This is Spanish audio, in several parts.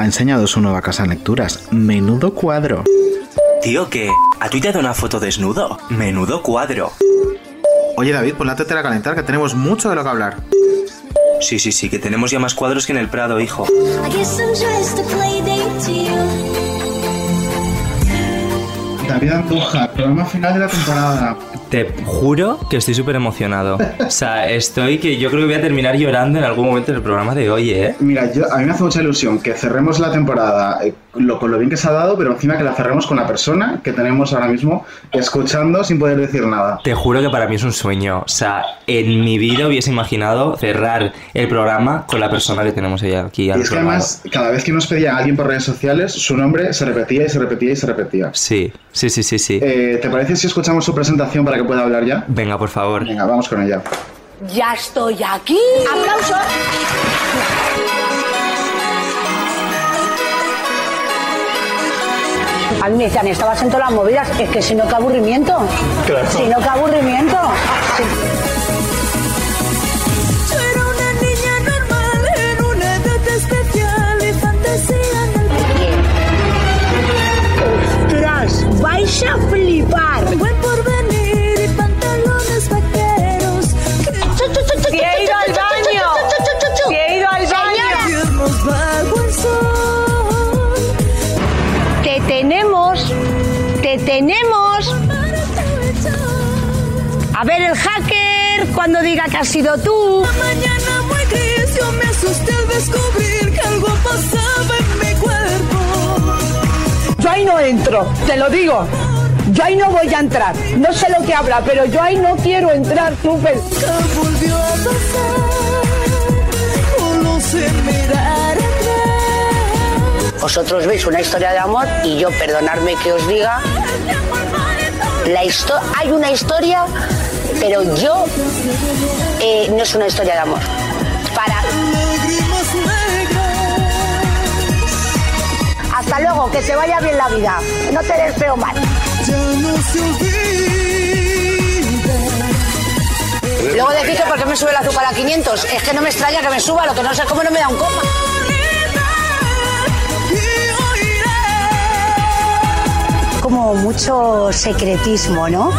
ha enseñado su nueva casa en lecturas. Menudo cuadro. Tío, ¿qué? ¿Ha tuiteado una foto desnudo? Menudo cuadro. Oye David, pon la tetera a calentar que tenemos mucho de lo que hablar. Sí, sí, sí, que tenemos ya más cuadros que en el Prado, hijo. David Antoja, programa final de la temporada. Te juro que estoy súper emocionado. O sea, estoy que yo creo que voy a terminar llorando en algún momento del programa de hoy, ¿eh? Mira, yo, a mí me hace mucha ilusión que cerremos la temporada eh, lo, con lo bien que se ha dado, pero encima que la cerremos con la persona que tenemos ahora mismo escuchando sin poder decir nada. Te juro que para mí es un sueño. O sea, en mi vida hubiese imaginado cerrar el programa con la persona que tenemos ella aquí. Y es que además, cada vez que nos pedía a alguien por redes sociales, su nombre se repetía y se repetía y se repetía. Sí, sí, sí, sí, sí. Eh, ¿Te parece si escuchamos su presentación para que pueda hablar ya? Venga, por favor. Venga, vamos con ella. Ya estoy aquí. ¡Aplausos! A mí me decían, estabas en todas las movidas. Es que si no, qué aburrimiento. Claro. Si no, qué aburrimiento. Sí. Yo era una niña normal en una edad especial y fantasía en el ¡Ostras! ¡Vais a flipar! Tenemos! Para aprovechar. A ver el hacker cuando diga que has sido tú. Una mañana muy gris yo me asusté al descubrir que algo pasaba en mi cuerpo. Yo ahí no entro, te lo digo. Yo ahí no voy a entrar. No sé lo que habla, pero yo ahí no quiero entrar, súper. ¿Qué volvió a pasar? Solo sé mirar atrás. Vosotros veis una historia de amor y yo, perdonadme que os diga, la hay una historia, pero yo eh, no es una historia de amor. Para. Hasta luego, que se vaya bien la vida. No te deseo mal. Luego decís que por qué me sube el azúcar a 500. Es que no me extraña que me suba, lo que no sé cómo no me da un coma. Mucho secretismo, ¿no?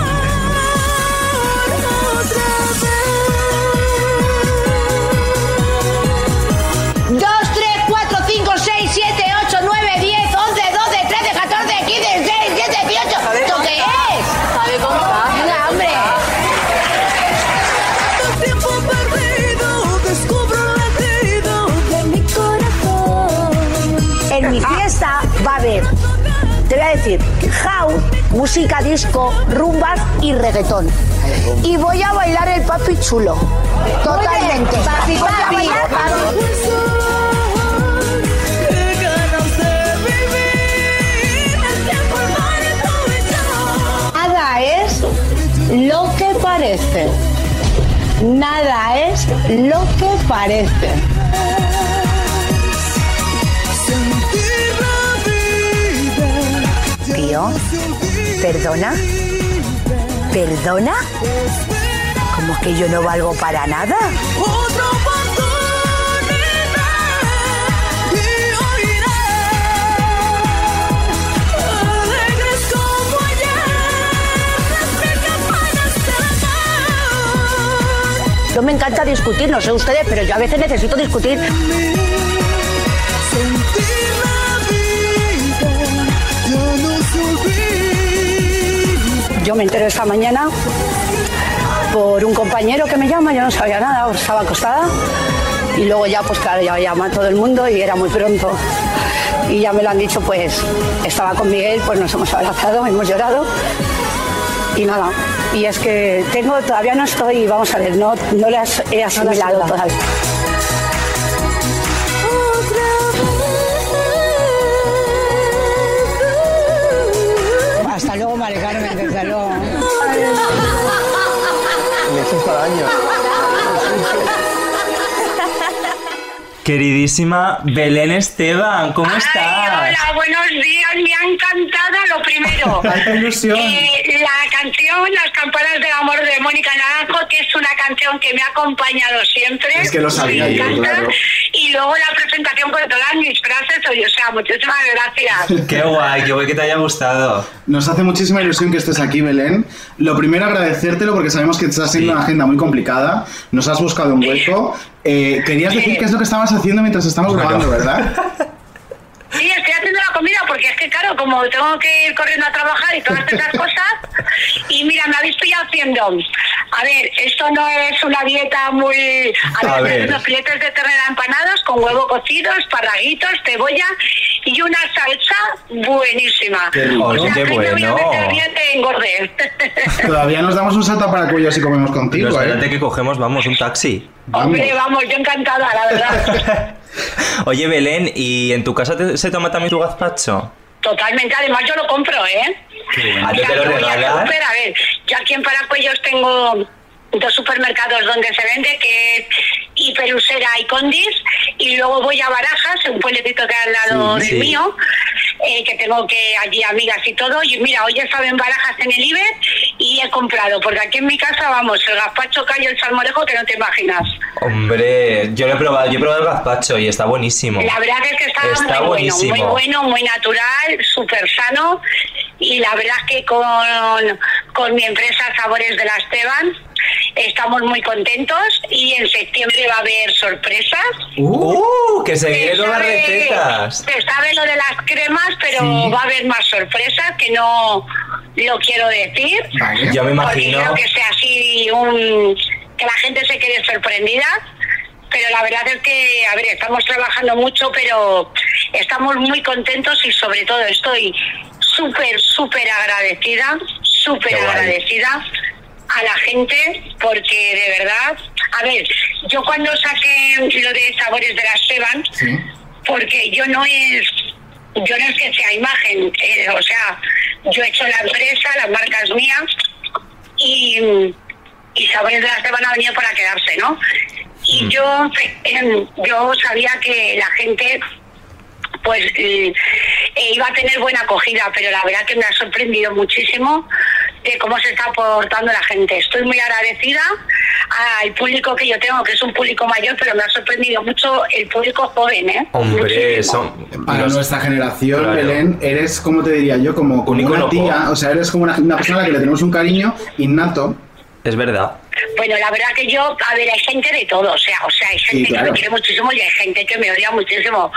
House, música disco, rumbas y reggaetón. Y voy a bailar el papi chulo. Totalmente. Papi. Nada es lo que parece. Nada es lo que parece. ¿Perdona? ¿Perdona? ¿Cómo que yo no valgo para nada? Yo me encanta discutir, no sé ustedes, pero yo a veces necesito discutir. Yo me entero esta mañana por un compañero que me llama, yo no sabía nada, estaba acostada. Y luego ya, pues claro, ya llama a todo el mundo y era muy pronto. Y ya me lo han dicho, pues estaba con Miguel, pues nos hemos abrazado, hemos llorado. Y nada, y es que tengo, todavía no estoy, vamos a ver, no, no le has- he asimilado todavía. 아니야. Queridísima Belén Esteban, ¿cómo estás? Ay, hola, buenos días, me ha encantado lo primero. ¡Ay, qué ilusión! Eh, la canción Las campanas del amor de Mónica Naranjo, que es una canción que me ha acompañado siempre. Es que lo sabía Me yo, encanta. claro. Y luego la presentación con todas mis frases, oye, o sea, muchísimas gracias. Qué guay, qué guay que te haya gustado. Nos hace muchísima ilusión que estés aquí, Belén. Lo primero, agradecértelo porque sabemos que estás haciendo Sí. una agenda muy complicada. Nos has buscado un hueco. Eh, querías decir qué es lo que estabas haciendo mientras estamos Bueno. grabando, ¿verdad? Sí, estoy haciendo la comida porque es que, claro, como tengo que ir corriendo a trabajar y todas esas cosas, y mira, me habéis pillado haciendo. A ver, esto no es una dieta muy. A, A ver, ver. unos filetes de ternera empanados con huevo cocido, esparraguitos, cebolla y una salsa buenísima. Qué rico. O sea, qué que no voy a bueno. Todavía nos damos un salto para el cuello si comemos Pero contigo, espérate ¿eh? que cogemos, vamos, un taxi. Hombre, vamos, yo encantada, la verdad. Oye, Belén, ¿y en tu casa te- se toma también tu gazpacho? Totalmente, además yo lo compro, ¿eh? ¿A O sea, te lo regalan? súper, a ver, yo aquí en Paracuellos tengo dos supermercados donde se vende, que es Hiperusera y Condis, y luego voy a Barajas, un pueblecito que hay al lado Sí, del sí. mío, eh, que tengo que allí amigas y todo, y mira, hoy he estado en Barajas en el Iber y he comprado, porque aquí en mi casa, vamos, el gazpacho callo, el salmorejo, que no te imaginas. Hombre, yo lo he probado, yo he probado el gazpacho y está buenísimo. La verdad es que está, Está muy buenísimo. bueno, muy bueno, muy natural, súper sano. Y la verdad es que con, con mi empresa Sabores de la Esteban estamos muy contentos y en septiembre va a haber sorpresas. ¡Uh! Que se vienen nuevas recetas. Se sabe lo de las cremas, pero Sí. va a haber más sorpresas que no lo quiero decir. Vale. Yo me imagino. quiero que sea así un que la gente se quede sorprendida. Pero la verdad es que, a ver, estamos trabajando mucho, pero estamos muy contentos y sobre todo estoy súper, súper agradecida, súper agradecida a la gente porque de verdad, a ver, yo cuando saqué lo de Sabores de la Esteban, Sí. porque yo no es yo no es que sea imagen eh, o sea yo he hecho la empresa la marca es mía y y sabores de la Esteban ha venido para quedarse no y yo eh, yo sabía que la gente pues eh, eh, iba a tener buena acogida, pero la verdad que me ha sorprendido muchísimo de cómo se está portando la gente. Estoy muy agradecida al público que yo tengo, que es un público mayor, pero me ha sorprendido mucho el público joven, ¿eh? Hombre, son. Para los- nuestra generación, Claro. Belén, eres, como te diría yo, como, como Un una tía, o sea, eres como una, una persona a la que le tenemos un cariño innato. Es verdad. Bueno, la verdad que yo, a ver, hay gente de todo, o sea, o sea, hay gente claro. que me quiere muchísimo y hay gente que me odia muchísimo,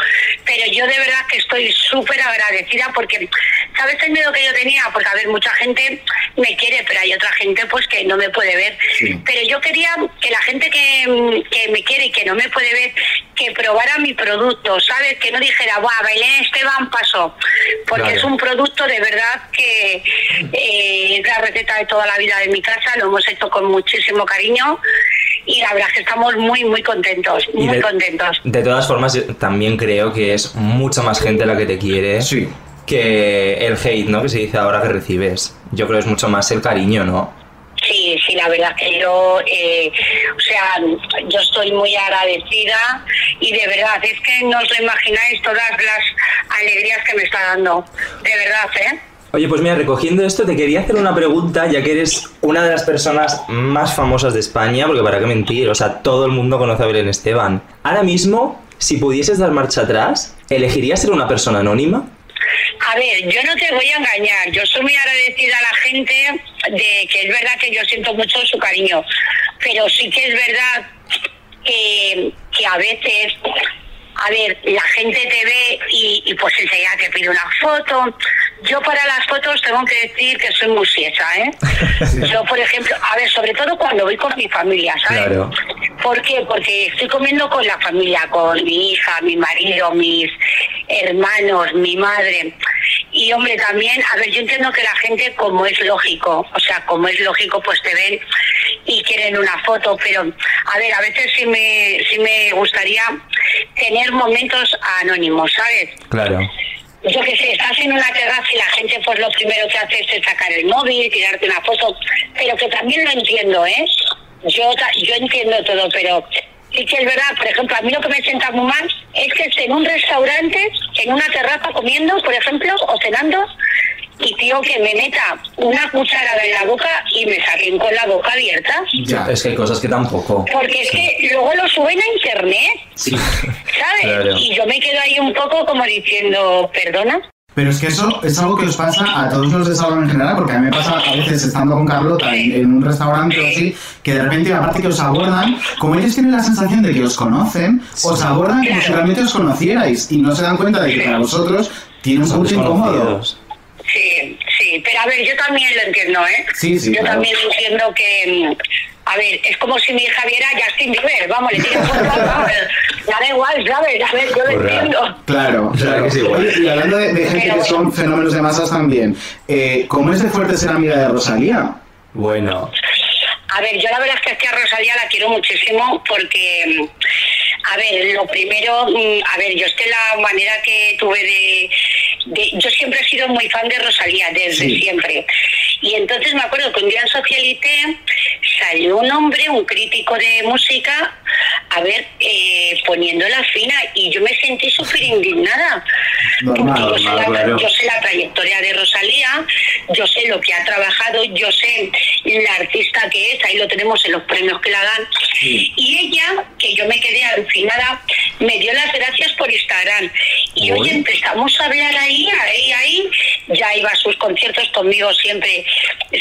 pero yo de verdad que estoy súper agradecida porque, ¿sabes el miedo que yo tenía? Porque, a ver, mucha gente me quiere, pero hay otra gente pues que no me puede ver, Sí. pero yo quería que la gente que, que me quiere y que no me puede ver, que probara mi producto, ¿sabes? Que no dijera, ¡buah, Belén Esteban pasó! Porque Claro. es un producto de verdad que eh, es la receta de toda la vida de mi casa, lo hemos hecho con muchísimo cariño y la verdad es que estamos muy, muy contentos, muy de, contentos. de todas formas, yo también creo que es mucha más gente la que te quiere Sí. que el hate, ¿no? Que se dice ahora que recibes. Yo creo que es mucho más el cariño, ¿no? Sí, sí, la verdad que yo, eh, o sea, yo estoy muy agradecida y de verdad, es que no os lo imagináis todas las alegrías que me está dando, de verdad, ¿eh? Oye, pues mira, recogiendo esto, te quería hacer una pregunta, ya que eres una de las personas más famosas de España, porque para qué mentir, o sea, todo el mundo conoce a Belén Esteban. Ahora mismo, si pudieses dar marcha atrás, ¿elegirías ser una persona anónima? A ver, yo no te voy a engañar, yo soy muy agradecida a la gente de que es verdad que yo siento mucho su cariño, pero sí que es verdad que, que a veces, a ver, la gente te ve y, y pues enseguida te pide una foto. Yo para las fotos tengo que decir que soy muy siesa, ¿eh? Yo, por ejemplo, a ver, sobre todo cuando voy con mi familia, ¿sabes? Claro. ¿Por qué? Porque estoy comiendo con la familia, con mi hija, mi marido, mis hermanos, mi madre. Y hombre, también, a ver, yo entiendo que la gente, como es lógico, o sea, como es lógico, pues te ven y quieren una foto, pero a ver, a veces sí me, sí me gustaría tener momentos anónimos, ¿sabes? Claro. yo que sé, estás en una terraza y la gente pues lo primero que hace es sacar el móvil, tirarte una foto, pero que también lo entiendo, ¿eh? Yo, yo entiendo todo, pero sí que es verdad, por ejemplo, a mí lo que me sienta muy mal es que esté en un restaurante, en una terraza comiendo, por ejemplo, o cenando, y tío que me meta una cucharada en la boca y me saquen con la boca abierta. Ya. Es que hay cosas que tampoco. Porque es que luego lo suben a internet, Sí. ¿sabes? Claro. Y yo me quedo ahí un poco como diciendo, perdona. Pero es que eso es algo que os pasa a todos los de Sálvame en general, porque a mí me pasa a veces estando con Carlota en, en un restaurante o así, que de repente, aparte que os abordan, como ellos tienen la sensación de que os conocen, os abordan como si realmente os conocierais y no se dan cuenta de que para vosotros tiene un punto incómodo. Sí, sí, pero a ver, yo también lo entiendo, ¿eh? Sí, sí, Yo claro. también entiendo que, mm, a ver, es como si mi hija viera a Justin Bieber, vamos, le tiene fuerza, vamos, ya da igual, ¿sabes? A ver, yo lo Correcto. entiendo. Claro, Claro que sí, igual. Oye, y hablando de, de gente Pero que son fenómenos de masas también, eh, ¿cómo es de fuerte ser amiga de Rosalía? Bueno, A ver, yo la verdad es que, es que a Rosalía la quiero muchísimo porque, mm, a ver, lo primero, mm, a ver, yo es que la manera que tuve de, de- yo siempre he sido muy fan de Rosalía, desde Sí. siempre. Y entonces me acuerdo que un día en Socialité salió un hombre, un crítico de música, a ver, eh, poniéndola fina y yo me sentí súper indignada. Normal, porque yo sé, la, claro. yo sé la trayectoria de Rosalía, yo sé lo que ha trabajado, yo sé la artista que es, ahí lo tenemos en los premios que la dan. Y ella, que yo me quedé alucinada, me dio las gracias por Instagram. Y Uy. hoy empezamos a hablar ahí, ahí, ahí. Ya iba a sus conciertos conmigo siempre.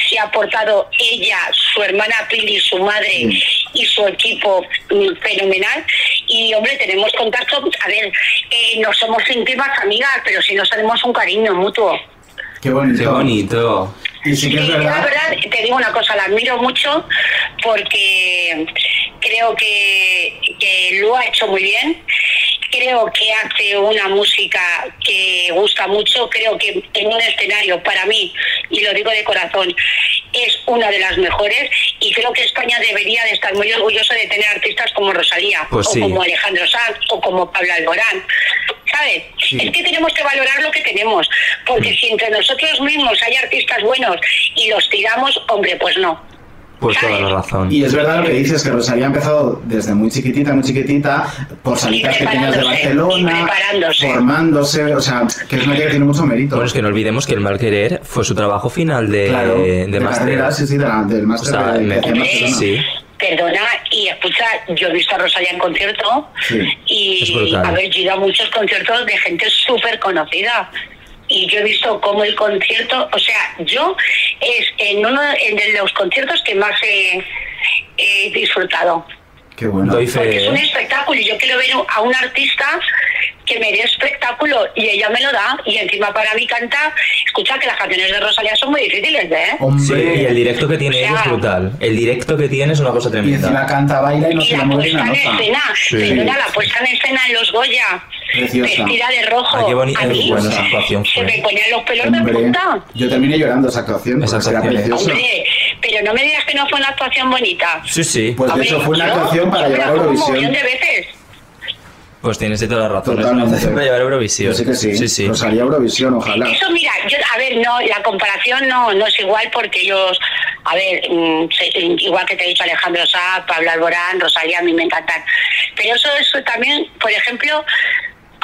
Se ha portado ella, su hermana Pili, su madre y su equipo mm, fenomenal. Y hombre, tenemos contacto. A ver, eh, no somos íntimas amigas, pero sí nos tenemos un cariño mutuo. Qué bonito. qué bonito. Sí es la verdad. verdad, te digo una cosa, la admiro mucho porque creo que, que lo ha hecho muy bien. Creo que hace una música que gusta mucho. Creo que en un escenario, para mí, y lo digo de corazón, es una de las mejores. Y creo que España debería de estar muy orgullosa de tener artistas como Rosalía, Pues o sí. como Alejandro Sanz, o como Pablo Alborán. ¿Sabes? Es que tenemos que valorar lo que tenemos. Porque si entre nosotros mismos hay artistas buenos y los tiramos, hombre, pues no. Pues toda la razón. Y es verdad lo que dices, que Rosalía ha empezado desde muy chiquitita, muy chiquitita, por salitas Y pequeñas de Barcelona, formándose, o sea, que es una que tiene mucho mérito. Bueno, es que no olvidemos que el mal querer fue su trabajo final de, claro, de, de máster. carrera, sí, sí, de la- del O máster sea, de, me- de Barcelona. sí. Perdona, y escucha, yo he visto a Rosalía en concierto Sí. Y he ido a muchos conciertos de gente súper conocida. Y yo he visto cómo el concierto, o sea, yo es en uno de los conciertos que más he disfrutado. Qué bueno. Doy Porque fe, es un ¿eh? espectáculo y yo quiero ver a un artista que me dé espectáculo y ella me lo da y encima para mí canta, escucha que las canciones de Rosalía son muy difíciles, ¿eh? Sí, Hombre, y el directo que tiene O sea, ella es brutal. El directo que tiene es una cosa y encima tremenda. canta, baila y no y se la le mueve puesta una en nota. escena, Sí. perdona, la puesta en escena en los Goya, Preciosa. vestida de rojo, Ay, qué bonita, a mí bueno, esa actuación se fue. me ponían los pelos de Hombre, punta. yo terminé llorando esa actuación, Esa porque era actuación. preciosa. Hombre, pero no me digas que no fue una actuación bonita. Sí, sí. Pues de Hombre, hecho fue una actuación para llevar a pongo un Eurovisión. montón de veces. Pues tienes de toda la razón. Es una Totalmente. para llevar a Eurovisión. Yo sé que sí. Sí, sí. Rosalía Eurovisión, ojalá. Eso, mira, yo, a ver, no, la comparación no, no es igual porque ellos, a ver, mm, se- igual que te he dicho Alejandro Sá, Pablo Alborán, Rosalía, a mí me encantan. Pero eso es también, por ejemplo,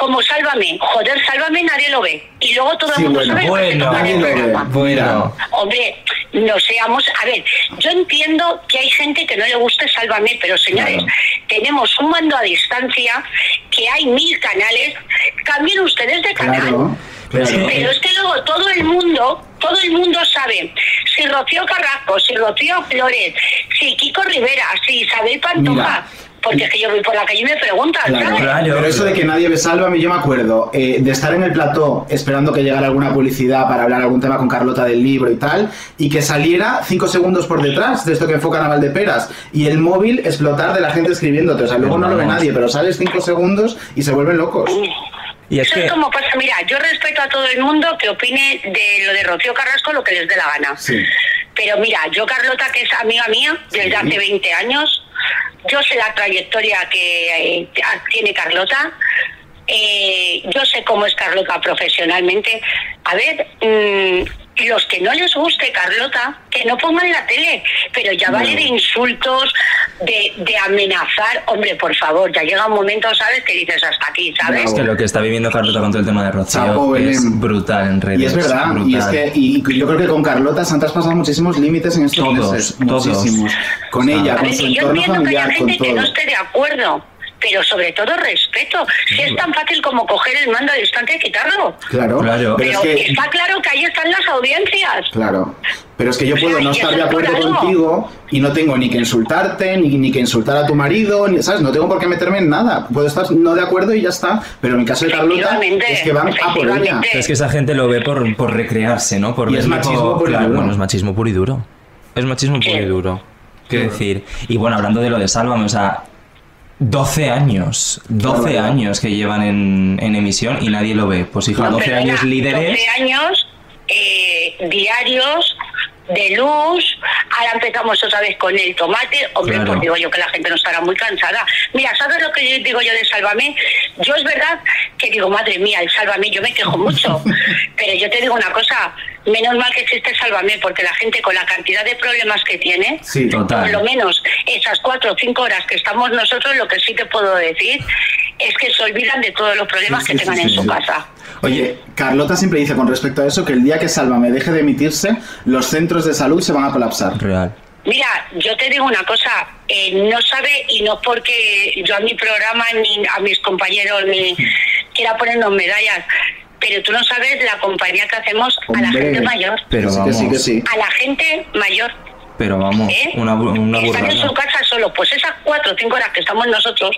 como Sálvame. Joder, Sálvame nadie lo ve. Y luego todo Sí, el mundo bueno, sabe bueno, tocan el programa. Bueno. Hombre, no seamos. A ver, yo entiendo que hay gente que no le guste Sálvame, pero señores, Claro. tenemos un mando a distancia, que hay mil canales. Cambien ustedes de canal. Claro. Pero es que- Pero es que luego todo el mundo, todo el mundo sabe si Rocío Carrasco, si Rocío Flores, si Kiko Rivera, si Isabel Pantoja, Mira. Porque es que yo voy por la calle y me preguntan, Claro, ¿sabes? claro. Pero eso de que nadie ve Sálvame, yo me acuerdo eh, de estar en el plató esperando que llegara alguna publicidad para hablar algún tema con Carlota del libro y tal, y que saliera cinco segundos por detrás de esto que enfocan a Valdeperas, y el móvil explotar de la gente escribiéndote. O sea, luego no lo ve nadie, pero sales cinco segundos y se vuelven locos. Y es Eso que... es como pasa, mira, yo respeto a todo el mundo que opine de lo de Rocío Carrasco lo que les dé la gana. Sí. Pero mira, yo Carlota, que es amiga mía desde hace 20 años, yo sé la trayectoria que eh, tiene Carlota. eh, yo sé cómo es Carlota profesionalmente. A ver, mm, los que no les guste Carlota, que no pongan la tele, pero ya vale de insultos, de, de amenazar. Hombre, por favor, ya llega un momento, ¿sabes? Que dices hasta aquí, ¿sabes? Es que lo que está viviendo Carlota con todo el tema de Rocío Chapo, es brutal en redes. Y es verdad, y es que y yo creo que con Carlota se han traspasado muchísimos límites en estos Todos, meses. todos. Muchísimos. Con ella, A con ver, su yo entorno entiendo que con gente que no todo. esté de acuerdo, pero sobre todo respeto. Si es tan fácil como coger el mando a distancia y quitarlo. Claro, Claro. pero Pero es que está claro que ahí están las audiencias. Claro, pero es que yo O sea, puedo no estar de acuerdo contigo y no tengo ni que insultarte, ni, ni que insultar a tu marido, ni, ¿sabes? No tengo por qué meterme en nada. Puedo estar no de acuerdo y ya está. Pero en el caso de Carlota es que van a por ella. es que esa gente lo ve por, por recrearse, ¿no? Por Y es machismo por- puro y duro. Bueno, es machismo puro y duro. Es machismo puro y duro. Quiero decir. Y bueno, hablando de lo de Sálvame, o sea, 12 años, 12 barbaridad. años que llevan en, en emisión y nadie lo ve. Pues hija, No, 12 perdona, años líderes. 12 años eh, diarios de luz. Ahora empezamos otra vez con el tomate. Hombre, Claro. pues digo yo que la gente no estará muy cansada. Mira, ¿sabes lo que yo digo yo de Sálvame? Yo es verdad que digo, madre mía, el Sálvame, yo me quejo mucho. pero yo te digo una cosa, menos mal que existe Sálvame, porque la gente con la cantidad de problemas que tiene, Sí, Total. por lo menos esas cuatro o cinco horas que estamos nosotros, lo que sí te puedo decir es que se olvidan de todos los problemas Sí, que sí, tengan sí, en su sí. casa. Oye, Carlota siempre dice con respecto a eso que el día que Sálvame deje de emitirse, los centros de salud se van a colapsar. Real. Mira, yo te digo una cosa, eh, no sabe y no porque yo a mi programa ni a mis compañeros ni quiera ponernos medallas, pero tú no sabes la compañía que hacemos a la gente mayor. Pero que sí, que vamos, sí, que sí. A la gente mayor. Pero vamos, ¿eh? una, una Están en su casa solo, pues esas cuatro o cinco horas que estamos nosotros,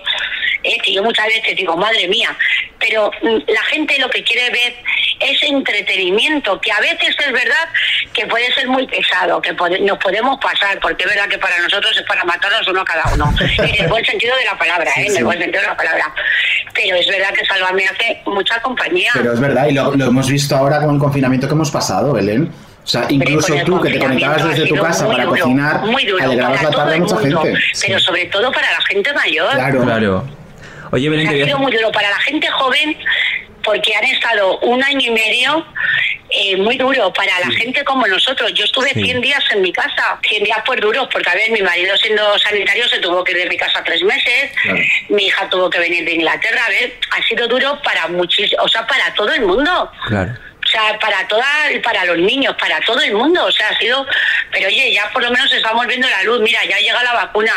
¿eh? que yo muchas veces digo, madre mía, pero mm, la gente lo que quiere ver es entretenimiento, que a veces es verdad que puede ser muy pesado, que pode- nos podemos pasar, porque es verdad que para nosotros es para matarnos uno cada uno, en el buen sentido de la palabra, ¿eh? en el buen sentido de la palabra. Pero es verdad que Salvame hace mucha compañía. Pero es verdad, y lo, lo hemos visto ahora con el confinamiento que hemos pasado, Belén. O sea, incluso tú que te conectabas desde tu casa muy para duro, cocinar, muy duro alegrabas para la todo tarde a el mucha mundo, gente. pero sobre todo para la gente mayor. Claro. Claro. Oye, Belén, Ha sido muy duro para la gente joven porque han estado un año y medio eh, muy duro para la gente como nosotros. Yo estuve Sí. 100 días en mi casa, 100 días por duros, porque a ver, mi marido siendo sanitario se tuvo que ir de mi casa tres meses, Claro. mi hija tuvo que venir de Inglaterra, a ver, ha sido duro para muchísimo, o sea, para todo el mundo. Claro. O sea, para toda, para los niños, para todo el mundo. O sea, ha sido. Pero oye, ya por lo menos estamos viendo la luz. Mira, ya llega la vacuna.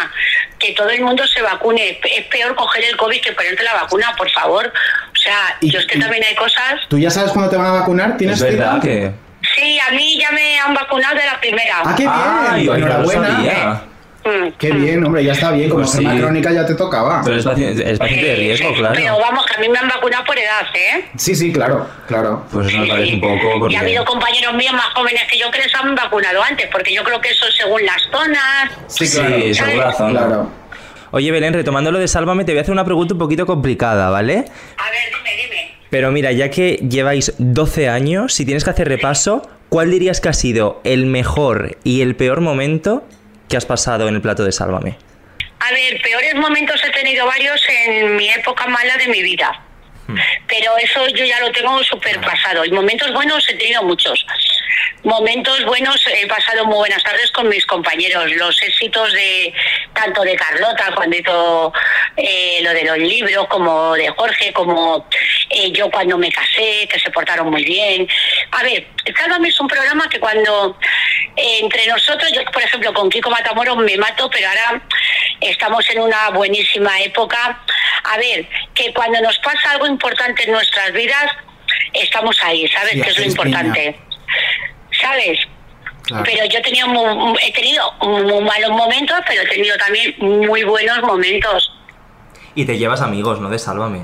Que todo el mundo se vacune. Es peor coger el COVID que ponerte la vacuna, por favor. O sea, Y- yo es que y- también hay cosas. ¿Tú ya sabes cuándo te van a vacunar? ¿Tienes Es verdad que. Sí, a mí ya me han vacunado de la primera. ¡Ah, qué bien! Ay, Enhorabuena. Qué mm. bien, hombre, ya está bien. Como Pues enferma sí. crónica ya te tocaba. Pero es paciente, es paciente de Sí, riesgo, sí, claro. Pero vamos, que a mí me han vacunado por edad, ¿eh? Sí, sí, claro, claro. Pues eso me Sí, parece sí. un poco. Porque... Y ha habido compañeros míos más jóvenes que yo que les han vacunado antes, porque yo creo que eso es según las zonas. Sí, Sí, claro. según la zona. Claro. Oye, Belén, retomando lo de Sálvame, te voy a hacer una pregunta un poquito complicada, ¿vale? A ver, dime, dime. Pero mira, ya que lleváis 12 años, si tienes que hacer repaso, ¿cuál dirías que ha sido el mejor y el peor momento que has pasado en el plato de Sálvame? A ver, peores momentos he tenido varios en mi época mala de mi vida. Pero eso yo ya lo tengo súper pasado. Y momentos buenos he tenido muchos. Momentos buenos, he pasado muy buenas tardes con mis compañeros. Los éxitos de tanto de Carlota cuando hizo eh, lo de los libros, como de Jorge, como eh, yo cuando me casé, que se portaron muy bien. A ver, Sálvame es un programa que cuando eh, entre nosotros, yo por ejemplo con Kiko Matamoros me mato, pero ahora estamos en una buenísima época. A ver, que cuando nos pasa algo importante en nuestras vidas, estamos ahí, ¿sabes? Sí, que es lo importante. ¿Sabes? Claro. Pero yo he tenido, mu- he tenido muy malos momentos, pero he tenido también muy buenos momentos. Y te llevas amigos, ¿no? De Sálvame.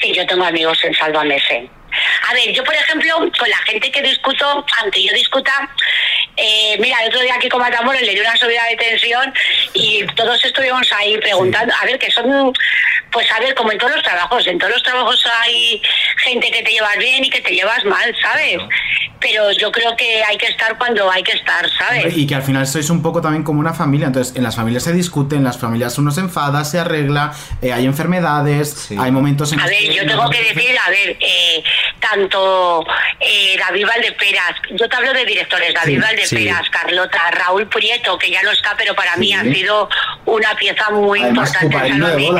Sí, yo tengo amigos en Sálvame, sí. A ver, yo por ejemplo, con la gente que discuto, aunque yo discuta, eh, mira, el otro día aquí con Matamoros le di una subida de tensión y todos estuvimos ahí preguntando, a ver, que son, pues a ver, como en todos los trabajos, en todos los trabajos hay gente que te llevas bien y que te llevas mal, ¿sabes? pero yo creo que hay que estar cuando hay que estar, ¿sabes? Y que al final sois un poco también como una familia. Entonces, en las familias se discute, en las familias uno se enfada, se arregla, eh, hay enfermedades, hay momentos en A los ver, yo tengo que decir, a ver, eh, tanto eh, David Valdeperas, yo te hablo de directores, David Sí, Valdeperas, Carlota, Raúl Prieto, que ya no está, pero para mí Sí. ha sido una pieza muy Además, importante. en. Mí.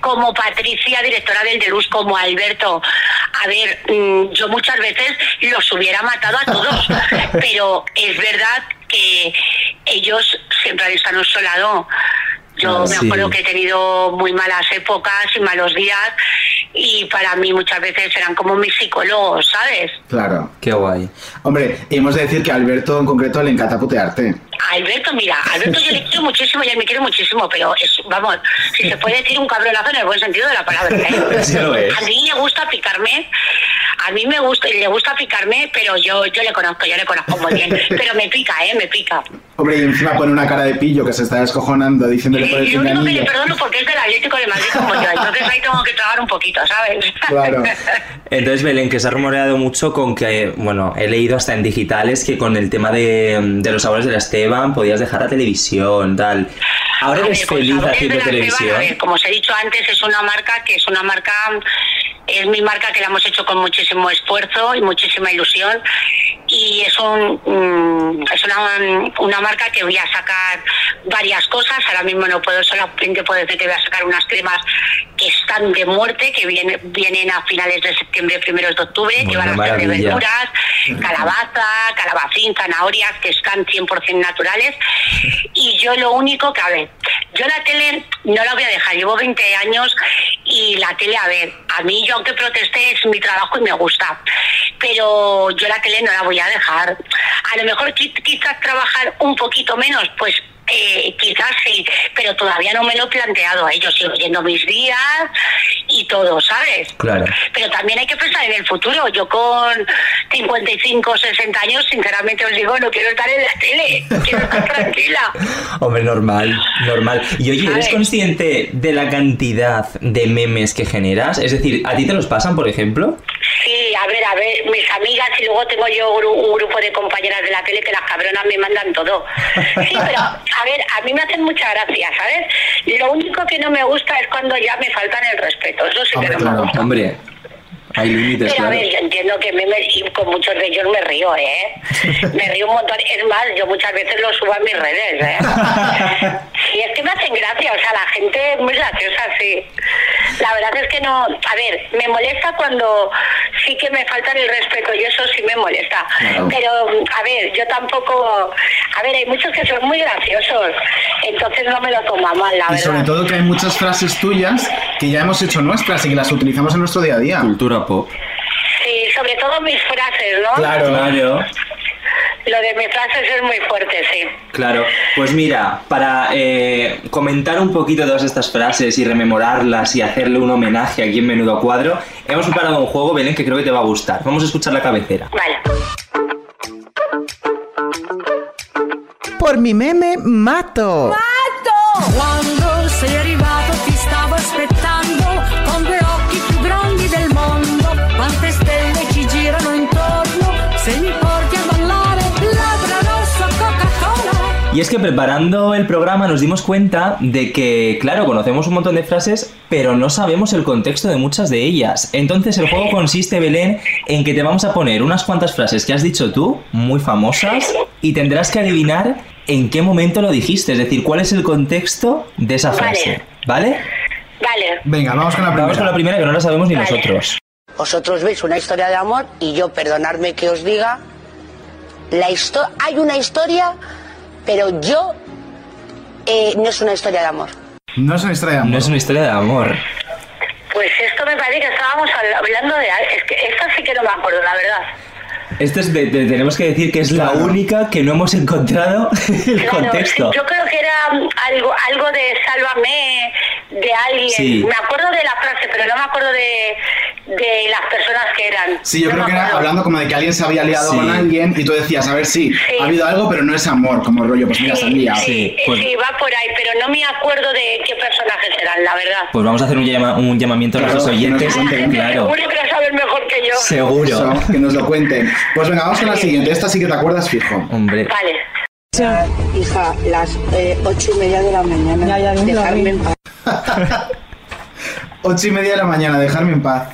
Como Patricia, directora del Deluz, como Alberto. A ver, mm, yo muchas veces los hubiera matado a todos, pero es verdad que ellos siempre han estado a nuestro lado. Yo me sí. acuerdo que he tenido muy malas épocas y malos días y para mí muchas veces eran como mis psicólogos, ¿sabes? Claro. Qué guay. Hombre, hemos de decir que a Alberto en concreto le encanta putearte. A Alberto, mira, Alberto yo le quiero muchísimo y él me quiere muchísimo, pero es, vamos, si se puede decir un cabronazo en el buen sentido de la palabra. ¿eh? Sí lo es. A mí le gusta picarme, a mí me gusta, le gusta picarme, pero yo, yo le conozco, yo le conozco muy bien, pero me pica, ¿eh? Me pica. Hombre, y encima pone una cara de pillo que se está descojonando diciéndole por el Y lo único que le perdono porque es del Atlético de Madrid como yo, entonces ahí tengo que tragar un poquito, ¿sabes? Claro. Entonces, Belén, que se ha rumoreado mucho con que, bueno, he leído hasta en digitales que con el tema de, de los sabores de la Esteban podías dejar la televisión, tal. Ahora eres pues, feliz haciendo Esteban, televisión. a ver, como os he dicho antes, es una marca que es una marca, es mi marca que la hemos hecho con muchísimo esfuerzo y muchísima ilusión. Y es, un, mm, es una, una marca que voy a sacar varias cosas. Ahora mismo no puedo, solamente puedo decir que voy a sacar unas cremas que están de muerte, que vienen, vienen a finales de septiembre, primeros de octubre, que Bueno, van a ser de verduras, calabaza, calabacín, zanahorias, que están 100% naturales. Y yo lo único que, a ver, yo la tele no la voy a dejar, llevo 20 años y la tele, a ver, a mí yo aunque protesté es mi trabajo y me gusta, pero yo la tele no la voy a dejar. A lo mejor qui- quizás trabajar un poquito menos, pues eh, quizás sí, pero todavía no me lo he planteado. ¿eh? Yo sigo yendo mis días y todo, ¿sabes? Claro. Pero también hay que pensar en el futuro. Yo con 55, 60 años, sinceramente os digo, no quiero estar en la tele, quiero estar tranquila. Hombre, normal, normal. Y oye, ¿eres consciente de la cantidad de memes que generas? Es decir, ¿a ti te los pasan, por ejemplo? Sí, a ver, a ver, mis amigas y luego tengo yo gru- un grupo de compañeras de la tele que las cabronas me mandan todo. Sí, pero a ver, a mí me hacen mucha gracia, ¿sabes? Lo único que no me gusta es cuando ya me faltan el respeto, eso sí que Hombre, no me gusta. Hombre, hay límites, Pero a claro. ver, yo entiendo que y con muchos de ellos me río, ¿eh? Me río un montón. Es más, yo muchas veces los subo a mis redes, ¿eh? Sí, es que me hacen gracia, o sea, la gente es muy graciosa, sí. La verdad es que no, a ver, me molesta cuando sí que me faltan el respeto y eso sí me molesta. Claro. Pero, a ver, yo tampoco, a ver, hay muchos que son muy graciosos, entonces no me lo tomo a mal, la Y verdad. sobre todo que hay muchas frases tuyas que ya hemos hecho nuestras y que las utilizamos en nuestro día a día. Cultura pop. Sí, sobre todo mis frases, ¿no? Claro. Claro. Lo de mis frases es muy fuerte, sí. Claro, pues mira, para eh, comentar un poquito todas estas frases y rememorarlas y hacerle un homenaje aquí en Menudo Cuadro, hemos preparado un juego, Belén, que creo que te va a gustar. Vamos a escuchar la cabecera. Vale. Por mi meme mato. Quando sei arrivato ti Y es que preparando el programa nos dimos cuenta de que, claro, conocemos un montón de frases, pero no sabemos el contexto de muchas de ellas. Entonces el juego consiste, Belén, en que te vamos a poner unas cuantas frases que has dicho tú, muy famosas, y tendrás que adivinar en qué momento lo dijiste, es decir, cuál es el contexto de esa frase. ¿Vale? Vale. Venga, vamos con la primera. Vamos con la primera que no la sabemos ni Vale. nosotros. Vosotros veis una historia de amor y yo, perdonadme que os diga, la histo- hay una historia, pero yo eh, no es una historia de amor. No es una historia de amor. No es una historia de amor. Pues esto me parece que estábamos habl- hablando de... Es que esta sí que no me acuerdo, la verdad. Esto es de, de- tenemos que decir que es la única que no hemos encontrado el Claro, contexto. sí, yo creo que era algo, algo de Sálvame de alguien. Sí. Me acuerdo de la frase, pero no me acuerdo de, de las personas que eran. Sí, yo No creo que era hablando como de que alguien se había liado Sí. con alguien y tú decías, a ver, sí, Sí. ha habido algo, pero no es amor, como rollo, pues mira, liado. sí, Sí, pues- sí, va por ahí, pero no me acuerdo de qué personajes eran, la verdad. Pues vamos a hacer un, llama- un llamamiento a Claro, nuestros que nos oyentes. cuenten. Claro. seguro que sabe saben mejor que yo. Seguro. Eso, que nos lo cuenten. Pues venga, vamos con la siguiente. Esta sí que te acuerdas fijo. Hombre. Vale. Hija, las eh, ocho y media de la mañana. Ya, ya, dejarme en paz. Ocho y media de la mañana, dejarme en paz.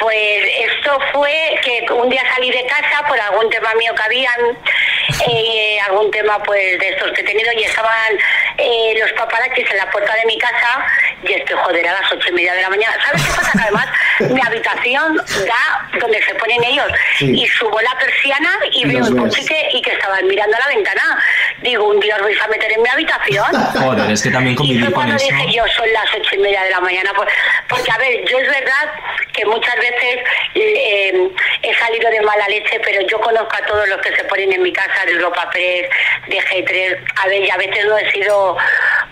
Pues esto fue que un día salí de casa por algún tema mío que habían, eh, algún tema pues de estos que he tenido y estaban eh, los paparazzis en la puerta de mi casa y es que joder a las ocho y media de la mañana. ¿Sabes qué pasa? Que además mi habitación da donde se ponen ellos Sí. y subo la persiana y, veo el coche y que estaban mirando a la ventana. Digo, un día os vais a meter en mi habitación. Joder, es que también Y con cuando eso. dije yo, son las ocho y media de la mañana. Pues, porque, a ver, yo es verdad que muchas veces eh, he salido de mala leche, pero yo conozco a todos los que se ponen en mi casa de Europa Press, de G3. A ver, y a veces no he sido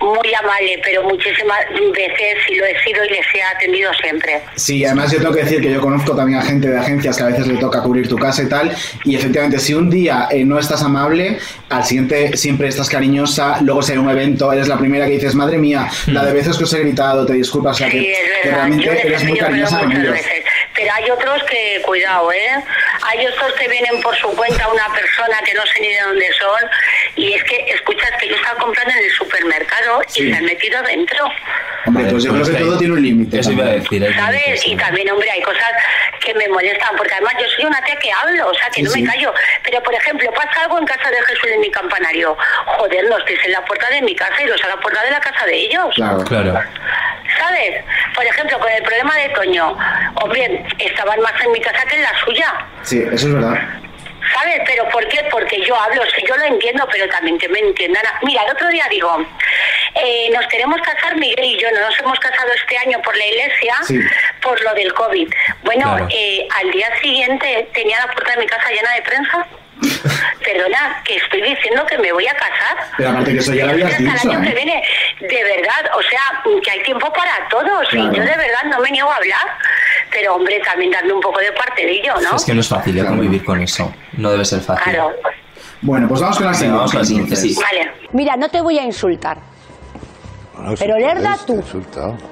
muy amable, pero muchísimas veces sí lo he sido y les he atendido siempre. Sí, además yo tengo que decir que yo conozco también a gente de agencias que a veces le toca cubrir tu casa y tal, y efectivamente si un día eh, no estás amable, al siguiente siempre estás cariñosa, luego si hay un evento, eres la primera que dices, madre mía, la de veces que os he gritado, te disculpas, o sea que, Sí, es que verdad. Yo realmente eres muy cariñosa veces. Pero hay otros que, cuidado, ¿eh? Hay otros que vienen por su cuenta una persona que no sé ni de dónde son. Y es que, escuchas que yo estaba comprando en el supermercado Sí. y se han metido dentro. Hombre, pues yo creo que todo tiene un límite. Eso iba a decir. ¿Sabes? Y también, hombre, hay cosas que me molestan, porque además yo soy una tía que hablo, o sea, que Sí, no sí. me callo. Pero, por ejemplo, pasa algo en casa de Jesús en mi campanario. Joder, los que en la puerta de mi casa y los a la puerta de la casa de ellos. Claro. Claro. ¿Sabes? Por ejemplo, con el problema de Toño, hombre, estaban más en mi casa que en la suya. Sí, eso es verdad. ¿Sabes? ¿Pero por qué? Porque yo hablo, sí, yo lo entiendo, pero también que me entiendan. Mira, el otro día digo, eh, nos queremos casar Miguel y yo, no nos hemos casado este año por la iglesia, Sí. por lo del COVID. Bueno, Claro. eh, al día siguiente tenía la puerta de mi casa llena de prensa. Perdona, que estoy diciendo que me voy a casar. Pero aparte que eso ya lo habías hasta dicho, el año ¿eh? que viene, de verdad, o sea, que hay tiempo para todos. Claro. Y yo de verdad no me niego a hablar. Pero hombre, también darme un poco de parte de ello, ¿no? Es que no es fácil ¿eh? Claro. convivir con eso. No debe ser fácil. Claro. Bueno, pues vamos con la siguiente. vamos con la siguiente, sí. Vale. Mira, no te voy a insultar. Pero lerda tú.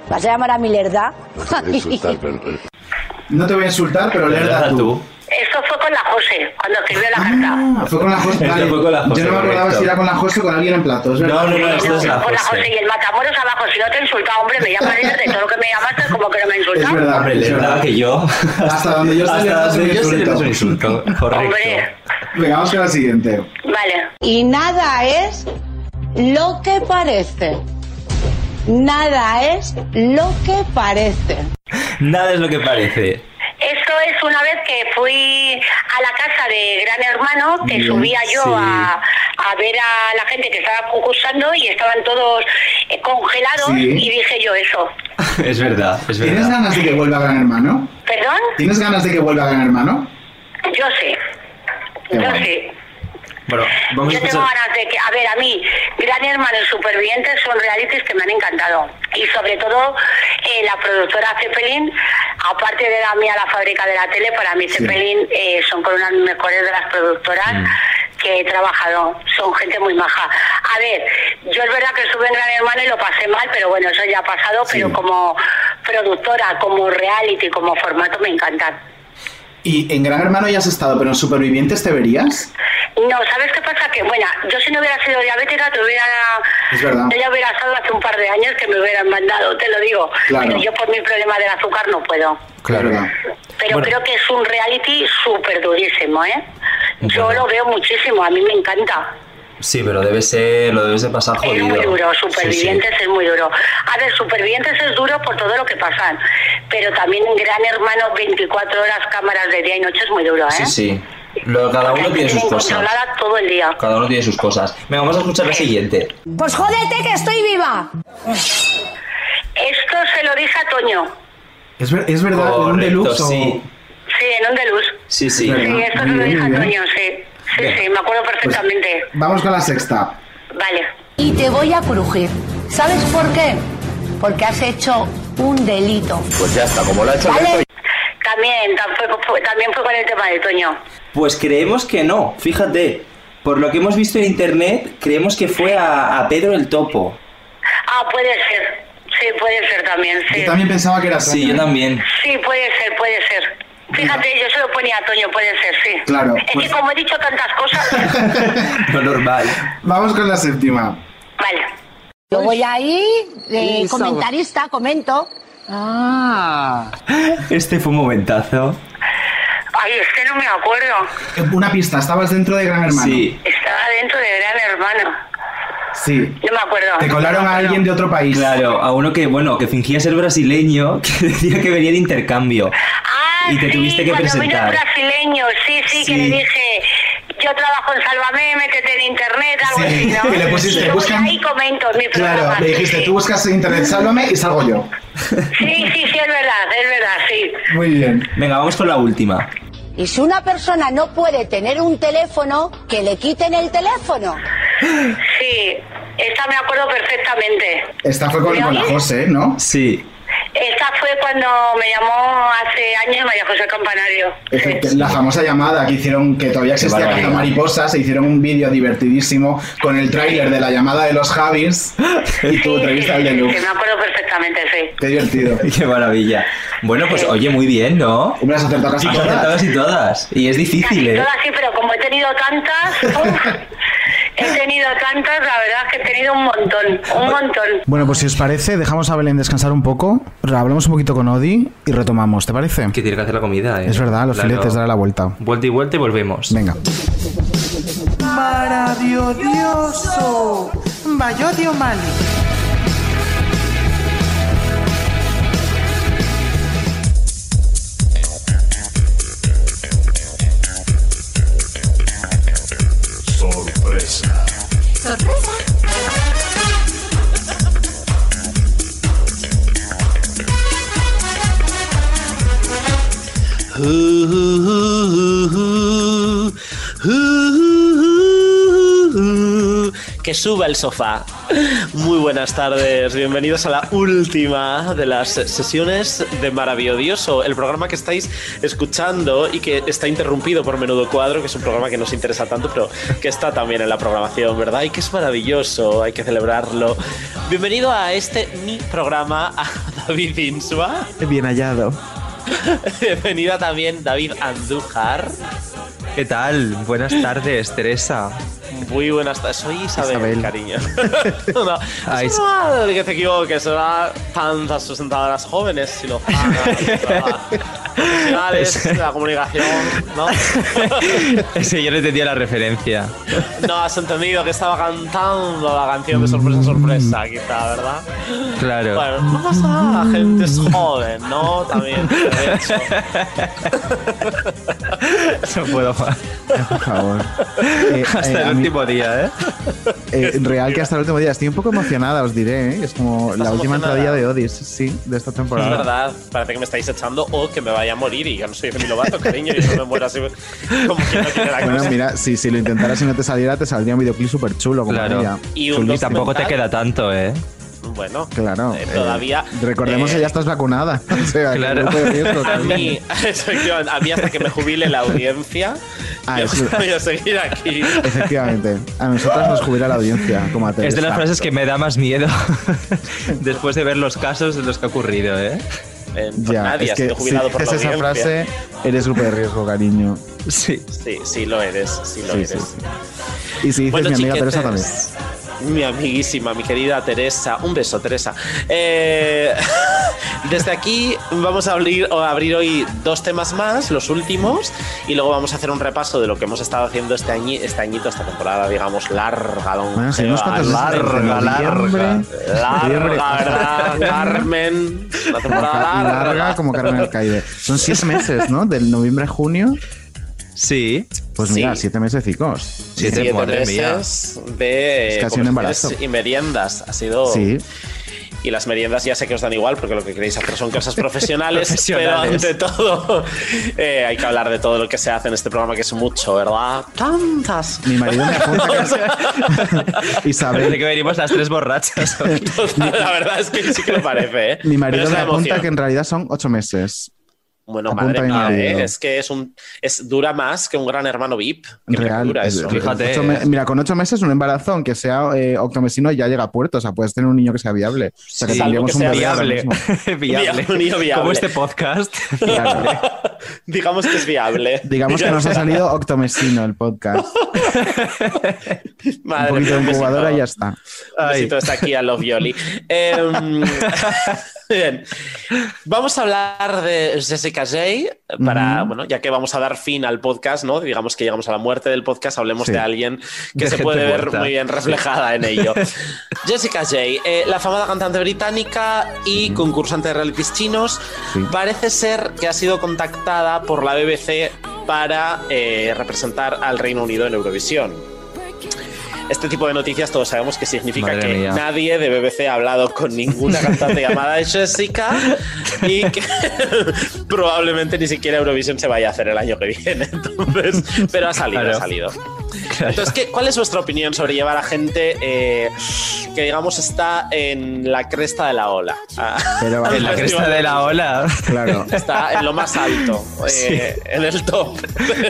¿Vas a llamar a mi lerda? No te voy a insultar, pero leerla tú. Esto fue con la José, cuando escribió la carta. Ah, fue con la José. Esto vale. fue con la José, Yo no me acordaba correcto. si era con la José o con alguien en platos. No, no, no, esto es la Con la José José. y el Matamoros abajo. Si no te he insultado, hombre, me llamas de todo lo que me llamaste, como que no me he Es insultado. verdad. Hombre, es le verdad. que yo. Hasta donde yo sé, Hasta donde yo insulto. un insulto. Correcto. Hombre, Venga, vamos con la siguiente. vale. Y nada es lo que parece. Nada es lo que parece. Nada es lo que parece. Esto es una vez que fui a la casa de Gran Hermano, que Bien, subía yo sí. a, a ver a la gente que estaba concursando y estaban todos eh, congelados Sí. y dije yo eso. Es verdad, es ¿Tienes verdad. ganas de que vuelva Gran Hermano? ¿Perdón? ¿Tienes ganas de que vuelva Gran Hermano? Yo. Qué Yo sé. Bueno, vamos a Yo tengo ganas de que, a ver, a mí, Gran Hermano y Supervivientes son realities que me han encantado. Y sobre todo, eh, la productora Zeppelin, aparte de la mía, la fábrica de la tele, para mí Sí. Zeppelin eh, son con unas mejores de las productoras Mm. que he trabajado. Son gente muy maja. A ver, yo es verdad que estuve en Gran Hermano y lo pasé mal, pero bueno, eso ya ha pasado, Sí. pero como productora, como reality, como formato, me encantan. ¿Y en Gran Hermano ya has estado, pero en Supervivientes te verías? No, ¿sabes qué pasa? Que, bueno, yo si no hubiera sido diabética, te hubiera... Es verdad. Yo ya hubiera estado hace un par de años que me hubieran mandado, te lo digo. Claro. Pero yo por mi problema del azúcar no puedo. Claro. Pero Bueno. creo que es un reality súper durísimo, ¿eh? Yo Bueno. lo veo muchísimo, a mí me encanta. Sí, pero debe ser, lo debes de pasar Es jodido. muy duro, Sí, sí. Supervivientes es muy duro. A ver, Supervivientes es duro por todo lo que pasan, pero también Gran Hermano 24 horas cámaras de día y noche es muy duro, ¿eh? Sí, sí. Lo- cada Porque uno tiene sus cosas. todo el día. Cada uno tiene sus cosas. Venga, vamos a escuchar la siguiente. Pues jódete que estoy viva. Esto se lo dije a Toño, Es, ver- es verdad, en un deluxe o- sí. sí, en un deluxe. Sí, sí. Sí, esto se lo dije a. Toño, sí. Sí, sí, me acuerdo Pues, perfectamente. vamos con la sexta. Vale. Y te voy a crujir. ¿Sabes por qué? Porque has hecho un delito. Pues ya está, como lo ha hecho ¿Vale? Alberto, También, fue, también fue con el tema de Toño. Pues creemos que no, fíjate. Por lo que hemos visto en internet, creemos que fue a, a Pedro el Topo. Ah, puede ser. Sí, puede ser también, sí. Yo también pensaba que era Sí, Toño. yo también. Sí, puede ser, puede ser. Fíjate, yo se lo ponía a Toño, puede ser, sí. Claro, Es pues- que como he dicho tantas cosas, Lo normal. Vamos con la séptima. vale. Yo voy ahí de comentarista, comento. Ah. Este fue un momentazo. Ay, es que no me acuerdo. Una pista, estabas dentro de Gran Hermano. Sí. Estaba dentro de Gran Hermano. Sí. No me acuerdo. Te colaron a alguien de otro país. Claro, a uno que, bueno, que fingía ser brasileño, que decía que venía de intercambio. Ah, Y te sí, tuviste que cuando vino presentar. el brasileño, sí, sí, que le dije, yo trabajo en Sálvame, métete en internet, algo Sí, así, ¿no? y le pusiste, buscan- ahí comento en mi Claro, programa, le sí, dijiste, sí. tú buscas en internet, sálvame y salgo yo. Sí, sí, sí, es verdad, es verdad, sí. Muy bien. Venga, vamos con la última. Y si una persona no puede tener un teléfono, que le quiten el teléfono. Sí, esta me acuerdo perfectamente. Esta fue con, ¿Me con la? José, ¿no? Sí. Esta fue cuando me llamó hace años María José Campanario. Sí. La famosa llamada que hicieron, que todavía existía. Caza Mariposa, se hicieron un vídeo divertidísimo con el tráiler de la llamada de los Javis y tu Sí, entrevista sí, al sí, Deluxe. sí, me acuerdo perfectamente, sí. Qué divertido. Qué maravilla. Bueno, pues oye, muy bien, ¿no? Me has acertado casi todas. casi todas. Y es difícil, Casi ¿eh? todas sí, pero como he tenido tantas, uf, he tenido tantas, la verdad es que he tenido un montón, un montón. Bueno, pues si os parece, dejamos a Belén descansar un poco, hablamos un poquito con Odi y retomamos, ¿te parece? Que tiene que hacer la comida, ¿eh? Es verdad, los Claro. filetes, darle la vuelta. Vuelta y vuelta y volvemos. Venga. Maravilloso. Bayodio Mali. Que suba el sofá. Muy buenas tardes, bienvenidos a la última de las sesiones de Maravilloso, el programa que estáis escuchando y que está interrumpido por Menudo Cuadro, que es un programa que nos interesa tanto, pero que está también en la programación, ¿verdad? Y que es maravilloso, hay que celebrarlo. Bienvenido a este mi programa, a David Insua. Bien hallado. Bienvenida también David Andújar. ¿Qué tal? Buenas tardes, Teresa. Muy buenas tardes. Soy Isabel, Isabel. cariño. no, Ay, es normal que te equivoques. Será tantas presentadoras jóvenes si lo pagan. Profesionales de la comunicación, ¿no? Ese yo no entendía la referencia. no has entendido que estaba cantando la canción de sorpresa, sorpresa, quizá, ¿verdad? Claro. Bueno, no pasa nada, la gente es joven, ¿no? También, de hecho. No puedo más. Por favor. Eh, Hasta eh, el a mí- último día, ¿eh? eh, real que hasta el último día. Estoy un poco emocionada, os diré. ¿eh? Es como la ¿Estás última emocionada? entradilla de Odis, sí, de esta Es temporada. verdad, parece que me estáis echando o que me vaya a morir y yo no soy Demi Lovato, cariño, y no me muero así como que no tiene la Bueno, cosa. mira, si, si lo intentaras y no te saliera, te saldría un videoclip súper chulo como Claro. ella. Y un Y tampoco te queda tanto, ¿eh? Bueno, Claro. eh, eh, todavía. recordemos eh, que ya estás vacunada. O sea, Claro. riesgo A mí, a mí hasta que me jubile la audiencia, Ah, yo eso- voy a seguir aquí. Efectivamente. A nosotros nos jubila la audiencia, como a Es de las frases que me da más miedo después de ver los casos de los que ha ocurrido, ¿eh? Eh, pues Ya, nadie es ha que sido jubilado si por la dices esa frase, eres grupo de riesgo, cariño. Sí. Sí, sí lo eres, sí lo Sí, eres. sí, sí. Y si dices Bueno, mi amiga Teresa también. Mi amiguísima, mi querida Teresa. Un beso, Teresa. Eh, desde aquí vamos a abrir, a abrir hoy dos temas más, los últimos, y luego vamos a hacer un repaso de lo que hemos estado haciendo este, añi- este añito, esta temporada, digamos, larga, cuántos meses larga, larga, larga, ¿verdad? Carmen, una temporada larga. Larga como Carmen Alcaide. Son siete meses, ¿no? Del noviembre a junio. Sí. Pues Sí. mira, siete mesecicos. Siete, Siete madre mía. meses de Es casi un embarazo. y meriendas. Ha sido. Sí. Y las meriendas ya sé que os dan igual porque lo que queréis hacer son cosas profesionales, Profesionales. pero ante todo eh, hay que hablar de todo lo que se hace en este programa que es mucho, ¿verdad? Tantas. Mi marido me apunta que... Desde Isabel, que venimos las tres borrachas. La verdad es que sí que lo parece, ¿eh? mi marido me apunta emoción. que en realidad son ocho meses. Bueno, Apunta madre mi mía, marido. ¿eh? es que es un es dura más que un gran hermano VIP. Real, es- eso. Fíjate. ocho me- mira, con ocho meses un embarazo, aunque sea eh, octomesino, ya llega a puerto. O sea, puedes tener un niño que sea viable. O sea, que Sí, salvo tendríamos que un sea Viable. viable. Un niño viable. Como este podcast. Digamos que es viable. Digamos que nos ha salido octomesino el podcast. Madre un poquito de incubadora y ya está. Besito está aquí a Love Yoli. Em, bien. Vamos a hablar de Jessica Jay para, bueno, ya que vamos a dar fin al podcast, ¿no? Digamos que llegamos a la muerte del podcast, hablemos Sí. de alguien que De se puede ver muy bien reflejada en ello. Jessica Jay, eh, la famosa cantante británica y concursante de realities chinos, Sí. parece ser que ha sido contactada por la BBC para eh, representar al Reino Unido en Eurovisión. Este tipo de noticias todos sabemos que significa Madre que mía. nadie de BBC ha hablado con ninguna cantante llamada Jessica y que probablemente ni siquiera Eurovisión se vaya a hacer el año que viene. Entonces, pero ha salido, Claro. ha salido. Entonces, ¿qué- ¿cuál es vuestra opinión sobre llevar a gente eh, que, digamos, está en la cresta de la ola? Ah, Pero en la cresta de la ola. Claro. Está en lo más alto, eh, en el top.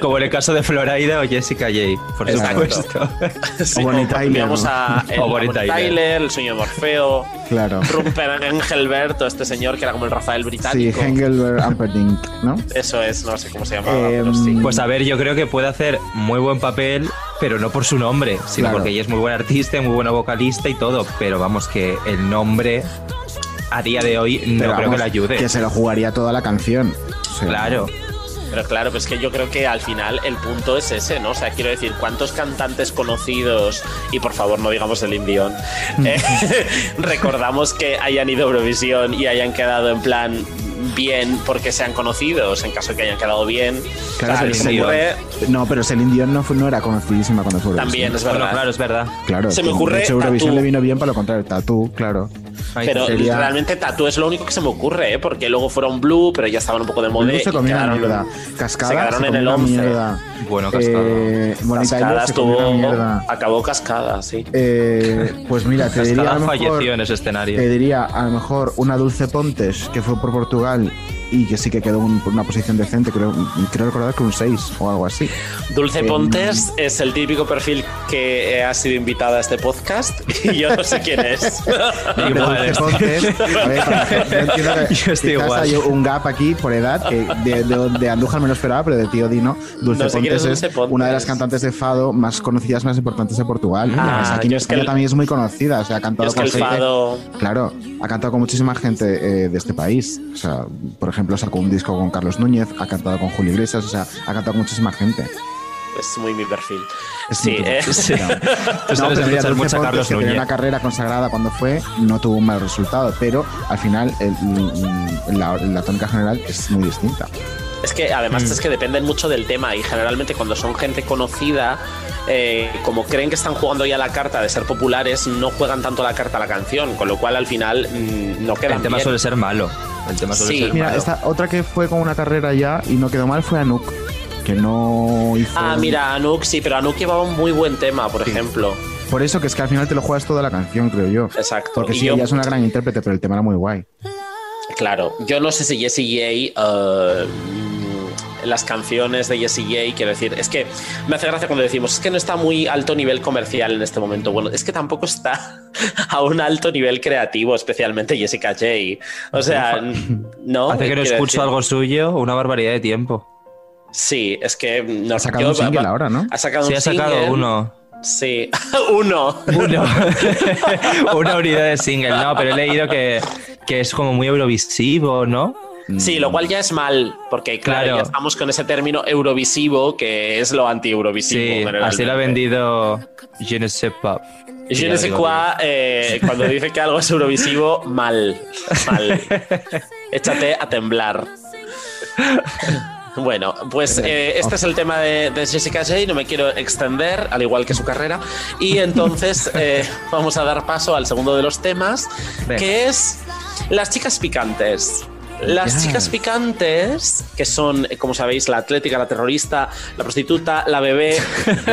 Como en el caso de Floraida o Jessica Jay, por Exacto. supuesto. Sí, O Bonnie como Tyler, teníamos ¿no? a, el, O Bonnie a Bonnie Tyler. Tyler, el sueño de Morfeo, Claro. Rupert Engelbert, o este señor que era como el Rafael Sí, británico. Engelbert Amperdink, ¿no? Eso es, no sé cómo se llamaba, Em, pero sí. Pues a ver, yo creo que puede hacer muy buen papel, pero no por su nombre, sino Claro. porque ella es muy buena artista, y muy buena vocalista y todo. Pero vamos, que el nombre a día de hoy no Pero creo vamos, que la ayude. Que se lo jugaría toda la canción. O sea, Claro. Pero claro, pues que yo creo que al final el punto es ese, ¿no? O sea, quiero decir, ¿cuántos cantantes conocidos, y por favor no digamos el Indión, eh, recordamos que hayan ido a Eurovisión y hayan quedado en plan bien porque sean conocidos, en caso de que hayan quedado bien? Claro, se me ocurre- No, pero Celine Dion no, fue- no era conocidísima cuando fue También, es verdad. Bueno, claro, es verdad. Claro. Se me ocurre de hecho, Eurovisión le vino bien para lo contrario. Tatú, claro. Ay, Pero sería- realmente Tatu es lo único que se me ocurre, ¿eh? porque luego fueron Blue, pero ya estaban un poco de moda. Blue se y comió una mierda. Cascada se quedaron en comió el una 11. mierda. Bueno, Cascada. Eh, Cascada se estuvo. Acabó cascada, sí. Eh, pues mira, te diría, a Cascada lo mejor, falleció en ese escenario. te diría a lo mejor una Dulce Pontes que fue por Portugal y que sí que quedó en una posición decente, creo, creo recordar que un 6 o algo así. Dulce Eh, Pontes es el típico perfil que ha sido invitada a este podcast y yo no sé quién es. Hombre, Dulce Pontes, a ver, yo entiendo que Yo estoy igual. hay un gap aquí por edad que de, de, de Andújar me lo esperaba, pero de tío Dino, Dulce No sé Pontes es Dulce Pontes. una de las cantantes de Fado más conocidas, más importantes de Portugal. Ah, aquí en yo es que España el- también es muy conocida, o sea, ha cantado es que con el gente- fado. Claro, ha cantado con muchísima gente eh, de este país. O sea, por ejemplo, sacó un disco con Carlos Núñez, ha cantado con Julio Iglesias, o sea, ha cantado con muchísima gente. Es muy mi perfil. Es Sí, muy- eh, sí. Tú No, sabes pero mira, Dulce mucho a Carlos que tenía una carrera consagrada cuando fue, no tuvo un mal resultado, pero al final el- la, la tónica general es muy distinta. Es que además Mm. es que dependen mucho del tema y generalmente cuando son gente conocida, eh, como creen que están jugando ya la carta de ser populares, no juegan tanto la carta a la canción, con lo cual al final mm, no quedan El tema bien. suele ser malo. El tema suele Sí. ser Mira, malo. esta otra que fue con una carrera ya y no quedó mal fue Anuk, que no hizo. Ah, mira, Anuk sí, pero Anuk llevaba un muy buen tema, por Sí. ejemplo. Por eso que es que al final te lo juegas toda la canción, creo yo. Exacto. Porque Y sí, yo- ella es una gran intérprete, pero el tema era muy guay. Claro, yo no sé si Jessie J. mm, las canciones de Jessie J, quiero decir, es que me hace gracia cuando decimos, es que no está muy alto nivel comercial en este momento. Bueno, es que tampoco está a un alto nivel creativo, especialmente Jessica J. O sea, no. Hace que no escucho decir, algo suyo una barbaridad de tiempo. Sí, es que no Ha sacado yo- un single va- ahora, ¿no? Ha sacado Sí, un ha sacado single. uno. Sí, uno. Uno. una unidad de single, no, pero he leído que, que es como muy eurovisivo, ¿no? Sí, lo cual ya es mal, porque claro, Claro. ya estamos con ese término eurovisivo que es lo anti-eurovisivo. Sí, así lo ha vendido Je ne sais pas. Je ne sais quoi, eh, cuando dice que algo es eurovisivo, mal. Mal. Échate a temblar. Bueno, pues eh, este es el tema de, de Jessica J. No me quiero extender, al igual que su carrera. Y entonces eh, vamos a dar paso al segundo de los temas, Venga. que es las chicas picantes. Las Yes. chicas picantes, que son, eh, como sabéis, la atlética, la terrorista, la prostituta, la bebé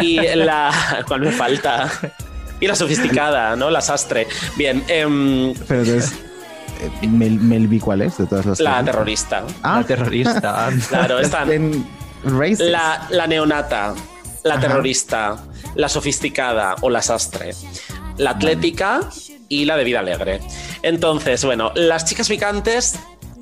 y la. ¿Cuál me falta? Y la sofisticada, ¿no? La sastre. Bien, em, Pero entonces, eh, Mel, Melvi, ¿cuál es? De todas las La terrorista. Ah, La terrorista. Claro, están la, la neonata, la Ajá. terrorista, la sofisticada o la sastre, la atlética y la de vida alegre. Entonces, bueno, las chicas picantes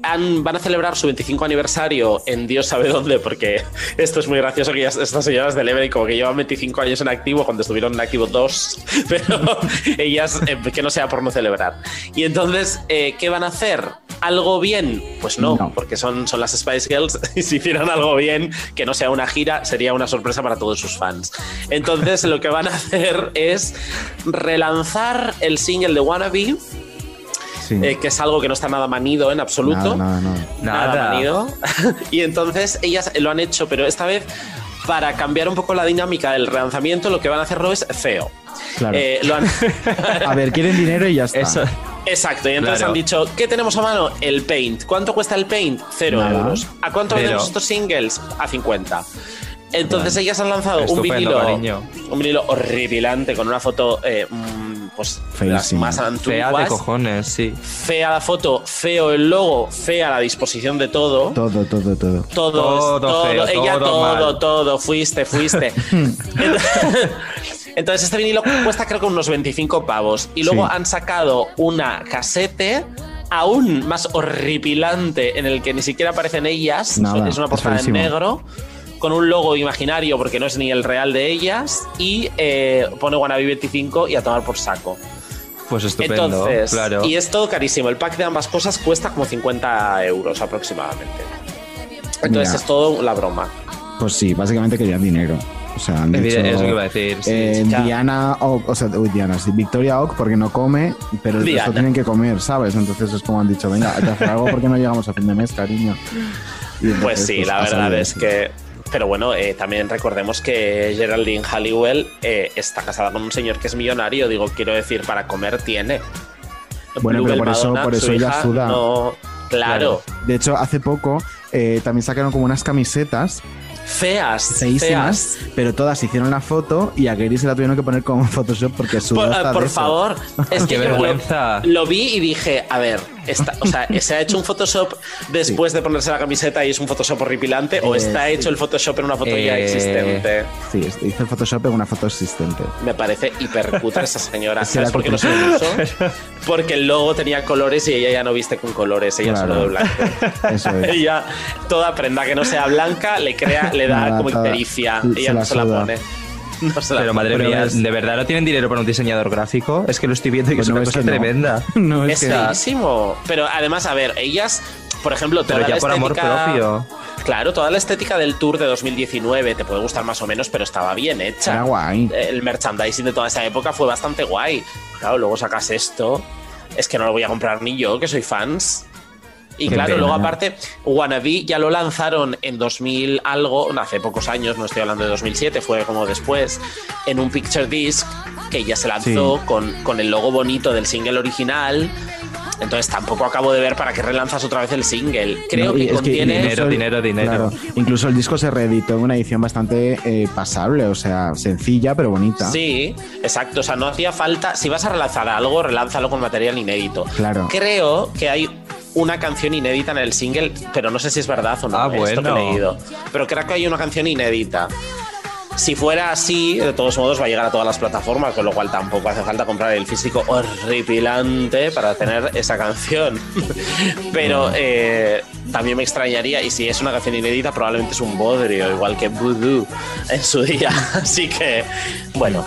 han- van a celebrar su 25 aniversario en Dios sabe dónde, porque esto es muy gracioso que estas señoras del Every como que llevan 25 años en activo cuando estuvieron en activo dos, pero ellas eh, que no sea por no celebrar. Y entonces, eh, ¿qué van a hacer? ¿Algo bien? Pues no, No. porque son, son las Spice Girls y si hicieran algo bien, que no sea una gira, sería una sorpresa para todos sus fans. Entonces, lo que van a hacer es relanzar el single de Wannabe, Sí. eh, que es algo que no está nada manido en absoluto. Nada, nada, nada. Nada, Nada. manido. y entonces ellas lo han hecho, pero esta vez para cambiar un poco la dinámica del relanzamiento, lo que van a hacerlo es feo. Claro. Eh, lo han- A ver, quieren dinero y ya está. Eso. Exacto, y entonces Claro. han dicho, ¿qué tenemos a mano? El paint. ¿Cuánto cuesta el paint? Cero Nada. euros. ¿A cuánto Cero. vendemos estos singles? A 50. Entonces ellas han lanzado un vinilo, cariño. un vinilo horripilante con una foto, eh, mm, pues las Feísima. más Fea de antiguas. cojones, sí. Fea la foto, feo el logo, fea la disposición de todo. Todo, todo, todo. Todo, Todo todo, feo, ella todo todo, todo, fuiste, fuiste. Entonces- este vinilo cuesta creo que unos 25 pavos. Y luego Sí. han sacado una casete aún más horripilante en el que ni siquiera aparecen ellas. Nada, es una portada en negro. Con un logo imaginario porque no es ni el real de ellas. Y eh, pone Wannabe 25 y a tomar por saco. Pues estupendo, Entonces, claro. y es todo carísimo. El pack de ambas cosas cuesta como 50 euros aproximadamente. Entonces es todo la broma. Pues sí, básicamente querían dinero. O sea, han dicho, es lo que iba a decir, eh. Diana Ock, o sea, uy, Diana, sí, Victoria Ock porque no come, pero el Diana. resto tienen que comer, ¿sabes? Entonces es como han dicho, venga, hay que hacer algo porque no llegamos a fin de mes, cariño. Entonces, Pues sí, la ha verdad es que. Pero bueno, eh, también recordemos que Geraldine Halliwell eh, está casada con un señor que es millonario. Digo, quiero decir, para comer tiene. Bueno, pero por eso- por eso ella suda. no- claro. De hecho, hace poco eh, también sacaron como unas camisetas Feas, feísimas, feas. pero todas hicieron la foto y a Gary se la tuvieron que poner como Photoshop porque su Por, por favor, es Qué que lo- vergüenza. Lo, vi y dije, a ver, esta- o sea, ¿se ha hecho un Photoshop después de ponerse la camiseta y es un Photoshop horripilante? ¿O Eh, está sí. hecho el Photoshop en una foto ya Eh, existente? Sí, hizo el Photoshop en una foto existente. Me parece hipercutre esa señora. ¿Sabes por qué no se lo uso? Porque el logo tenía colores y ella ya no viste con colores, ella Claro. solo de blanco. Eso es. ella, toda prenda que no sea blanca, le crea, le da Nada, como toda- pericia. se Ella la no se la pone. No se la Pero madre mía, es- ¿de verdad no tienen dinero para un diseñador gráfico? Es que lo estoy viendo y que Pues es no, una es cosa tremenda. No, Es es que. Pero además, a ver, ellas, por ejemplo, toda Pero ya la por amor propio. Claro, toda la estética del tour de 2019 te puede gustar más o menos, pero estaba bien hecha. Era guay. El merchandising de toda esa época fue bastante guay. Claro, luego sacas esto. Es que no lo voy a comprar ni yo, que soy fans. Y Qué claro, pena. luego aparte, Wannabe ya lo lanzaron en 2000 algo, no, hace pocos años, no estoy hablando de 2007, fue como después, en un picture disc que ya se lanzó Sí. con, con el logo bonito del single original. Entonces tampoco acabo de ver para qué relanzas otra vez el single. Creo No, que es que contiene... Dinero, el- dinero, dinero. Claro, incluso el disco se reeditó en una edición bastante eh, pasable, o sea, sencilla pero bonita. Sí, exacto. O sea, no hacía falta. Si vas a relanzar algo, relánzalo con material inédito. Claro. Creo que hay una canción inédita en el single, pero no sé si es verdad o no. Ah, esto que he leído. Pero creo que hay una canción inédita. Si fuera así, de todos modos va a llegar a todas las plataformas, con lo cual tampoco hace falta comprar el físico horripilante para tener esa canción. Pero eh, también me extrañaría, y si es una canción inédita, probablemente es un bodrio, igual que Voodoo en su día. Así que, bueno,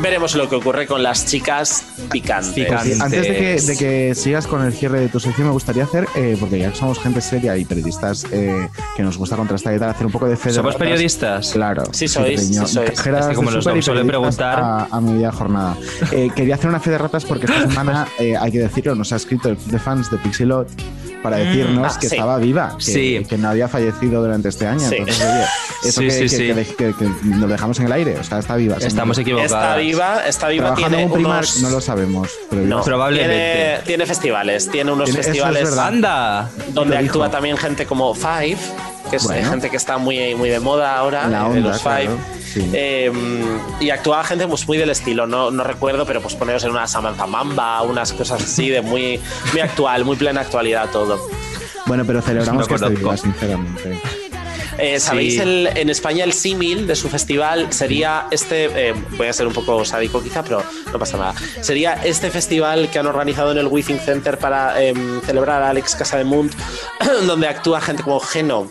veremos lo que ocurre con las chicas picantes. Antes de que, de que sigas con el cierre de tu sección, me gustaría hacer, eh, porque ya que somos gente seria y periodistas eh, que nos gusta contrastar y tal, hacer un poco de fe de ¿Somos ratas. periodistas? Claro. Sí sois, sí sois. Cajeras Es que como de suelen periodistas preguntar- A, a media jornada. Eh, quería hacer una fe de ratas porque esta semana, eh, hay que decirlo, nos ha escrito el club de fans de Pixelot para decirnos ah, que sí. estaba viva, que, Sí. que no había fallecido durante este año. Sí. Entonces, oye, eso Sí, que, sí, que- sí. que- que- que nos dejamos en el aire, o sea, está viva. Estamos equivocados. Está viva, está viva, Trabajando tiene en Primark, unos... no lo sabemos, pero. No, Probablemente. Tiene, tiene festivales, tiene unos Tiene- es festivales verdad. ¡Anda! donde actúa también gente como Five, que es Bueno. gente que está muy, muy de moda ahora, La eh, de los Five. claro. Sí. Eh, y actuaba gente pues, muy del estilo, no, no recuerdo, pero pues poneros en una Samantha Mamba, unas cosas así de muy, muy actual, muy plena actualidad todo. Bueno, pero celebramos No que esté viva, sinceramente. Eh, ¿Sabéis Sí. el- en España el símil de su festival sería este, eh, voy a ser un poco sádico quizá, pero no pasa nada, sería este festival que han organizado en el Withing Center para em, celebrar a Alex Casademunt, donde actúa gente como Geno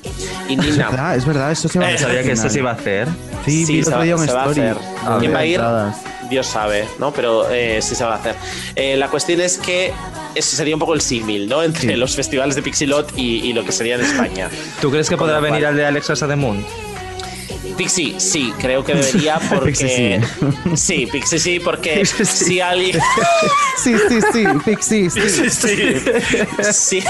y Es Nina. verdad, es verdad, eso se va a Eh, hacer Sabía que esto se iba a hacer. Sí, Sí, vi se va- se a hacer. ¿Quién va a ir? entradas. Dios sabe, ¿no? Pero eh, sí se va a hacer. Eh, la cuestión es que eso sería un poco el símil, ¿no? Entre Sí. los festivales de Pixilot y, y lo que sería en España. ¿Tú crees que Con podrá venir al de Alex Casa de Moon? Pixie, sí, creo que debería porque... Pixie, sí, Pixie sí, porque Pixie sí. si alguien... Sí, sí, sí, Pixie, sí. Sí, sí.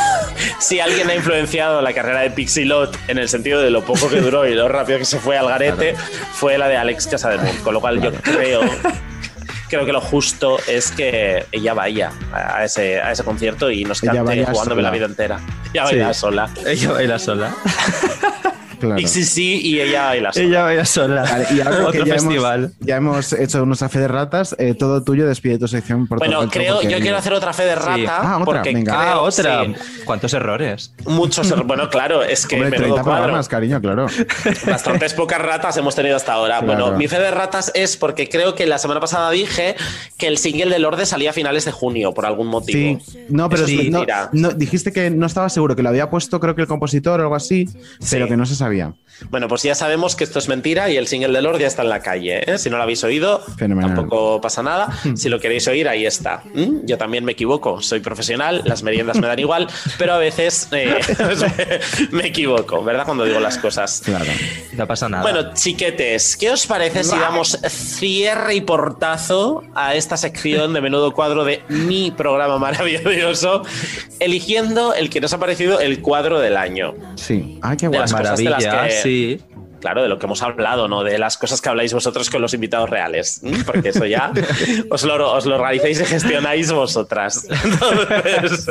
Si, alguien ha influenciado la carrera de Pixilot en el sentido de lo poco que duró y lo rápido que se fue al garete, fue la de Alex Casademunt. Con lo cual yo creo, creo que lo justo es que ella vaya a ese, a ese concierto y nos cante jugándome la sola. vida entera. Ella baila Sí. sola. Ella baila sola. Claro. Sí y ella baila sola. Ella baila sola. Vale, y ahora que Otro ya festival. hemos, ya hemos hecho nuestra fe de ratas, eh, todo tuyo, despide tu sección por Bueno, todo el creo, yo quiero hacer otra fe de rata Sí. Ah, otra, porque venga. creo- Ah, otra. sí, ¿Cuántos errores? muchos er- bueno, claro, es que Hombre, menudo 30 cuadro. programas, cariño, claro. Bastantes pocas ratas hemos tenido hasta ahora. Claro. Bueno, mi fe de ratas es porque creo que la semana pasada dije que el single de Lorde salía a finales de junio por algún motivo. Sí, no, pero es no, mentira. no, dijiste que no estaba seguro, que lo había puesto, creo que el compositor o algo así, pero que no se sabía. Bueno, pues ya sabemos que esto es mentira y el single de Lorde ya está en la calle. ¿eh? Si no lo habéis oído, Fenomenal. tampoco pasa nada. Si lo queréis oír, ahí está. ¿Mm? Yo también me equivoco. Soy profesional, las meriendas me dan igual, pero a veces eh, me equivoco, ¿verdad? Cuando digo las cosas. Claro. No pasa nada. Bueno, chiquetes, ¿qué os parece si damos cierre y portazo a esta sección de menudo cuadro de mi programa maravilloso, eligiendo el que nos ha parecido el cuadro del año? Sí. Ah, qué De guay. las cosas de las maravilla, que- sí. Claro, de lo que hemos hablado, ¿no? De las cosas que habláis vosotros con los invitados reales. Porque eso ya os lo, os lo organizáis y gestionáis vosotras. Entonces,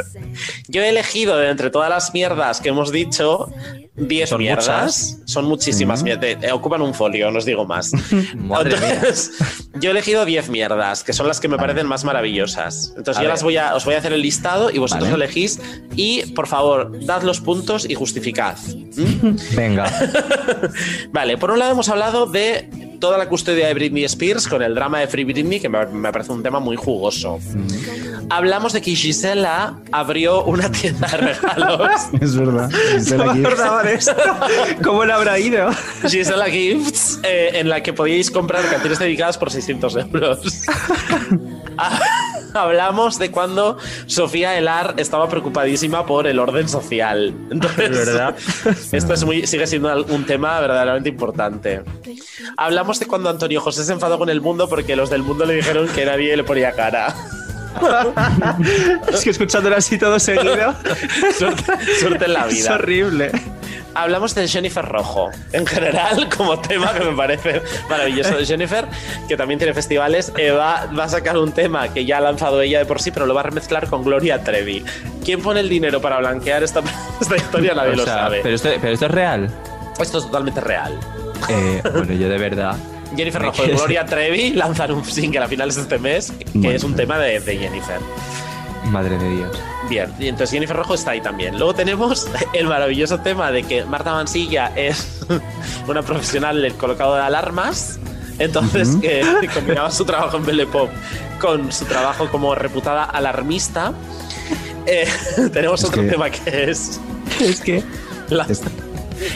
yo he elegido de entre todas las mierdas que hemos dicho, 10 Son mierdas. muchas. Son muchísimas mierdas. Eh, Ocupan un folio, no os digo más. Madre mía. Entonces, yo he elegido 10 mierdas, que son las que me parecen más maravillosas. Entonces, A yo ver. las voy a, os voy a hacer el listado y vosotros Vale. elegís. Y, por favor, dad los puntos y justificad. Venga. Vale, por un lado hemos hablado de toda la custodia de Britney Spears con el drama de Free Britney, que me, me parece un tema muy jugoso. Hablamos de que Gisela abrió una tienda de regalos. Es verdad. Gisela No me Gibbs. acordaba de esto. ¿Cómo le habrá ido? Gisela Gifts, eh, en la que podíais comprar canciones dedicadas por 600 euros. Hablamos de cuando Sofía Elar estaba preocupadísima por el orden social. Entonces, ¿Verdad? esto es muy, sigue siendo un tema verdaderamente importante. Hablamos de cuando Antonio José se enfadó con el mundo porque los del mundo le dijeron que nadie le ponía cara. es que escuchándolo así todo seguido. Suerte, suerte en la Es vida. horrible. Hablamos de Jennifer Rojo, en general, como tema que me parece maravilloso. Jennifer, que también tiene festivales, eh, va, va a sacar un tema que ya ha lanzado ella de por sí, pero lo va a remezclar con Gloria Trevi. ¿Quién pone el dinero para blanquear esta, esta historia? Nadie O lo sabe. Pero esto, pero esto es real. Esto es totalmente real. Eh, bueno, yo de verdad. Jennifer Rojo y Gloria Trevi lanzan un single a finales de este mes, que Bueno. es un tema de, de Jennifer. Madre de Dios. Bien, y entonces Jennifer Rojo está ahí también. Luego tenemos el maravilloso tema de que Marta Mansilla es una profesional del colocado de alarmas. Entonces, que combinaba su trabajo en Belle Pop con su trabajo como reputada alarmista. Eh, tenemos Es otro que- tema que es Es que. la- Es-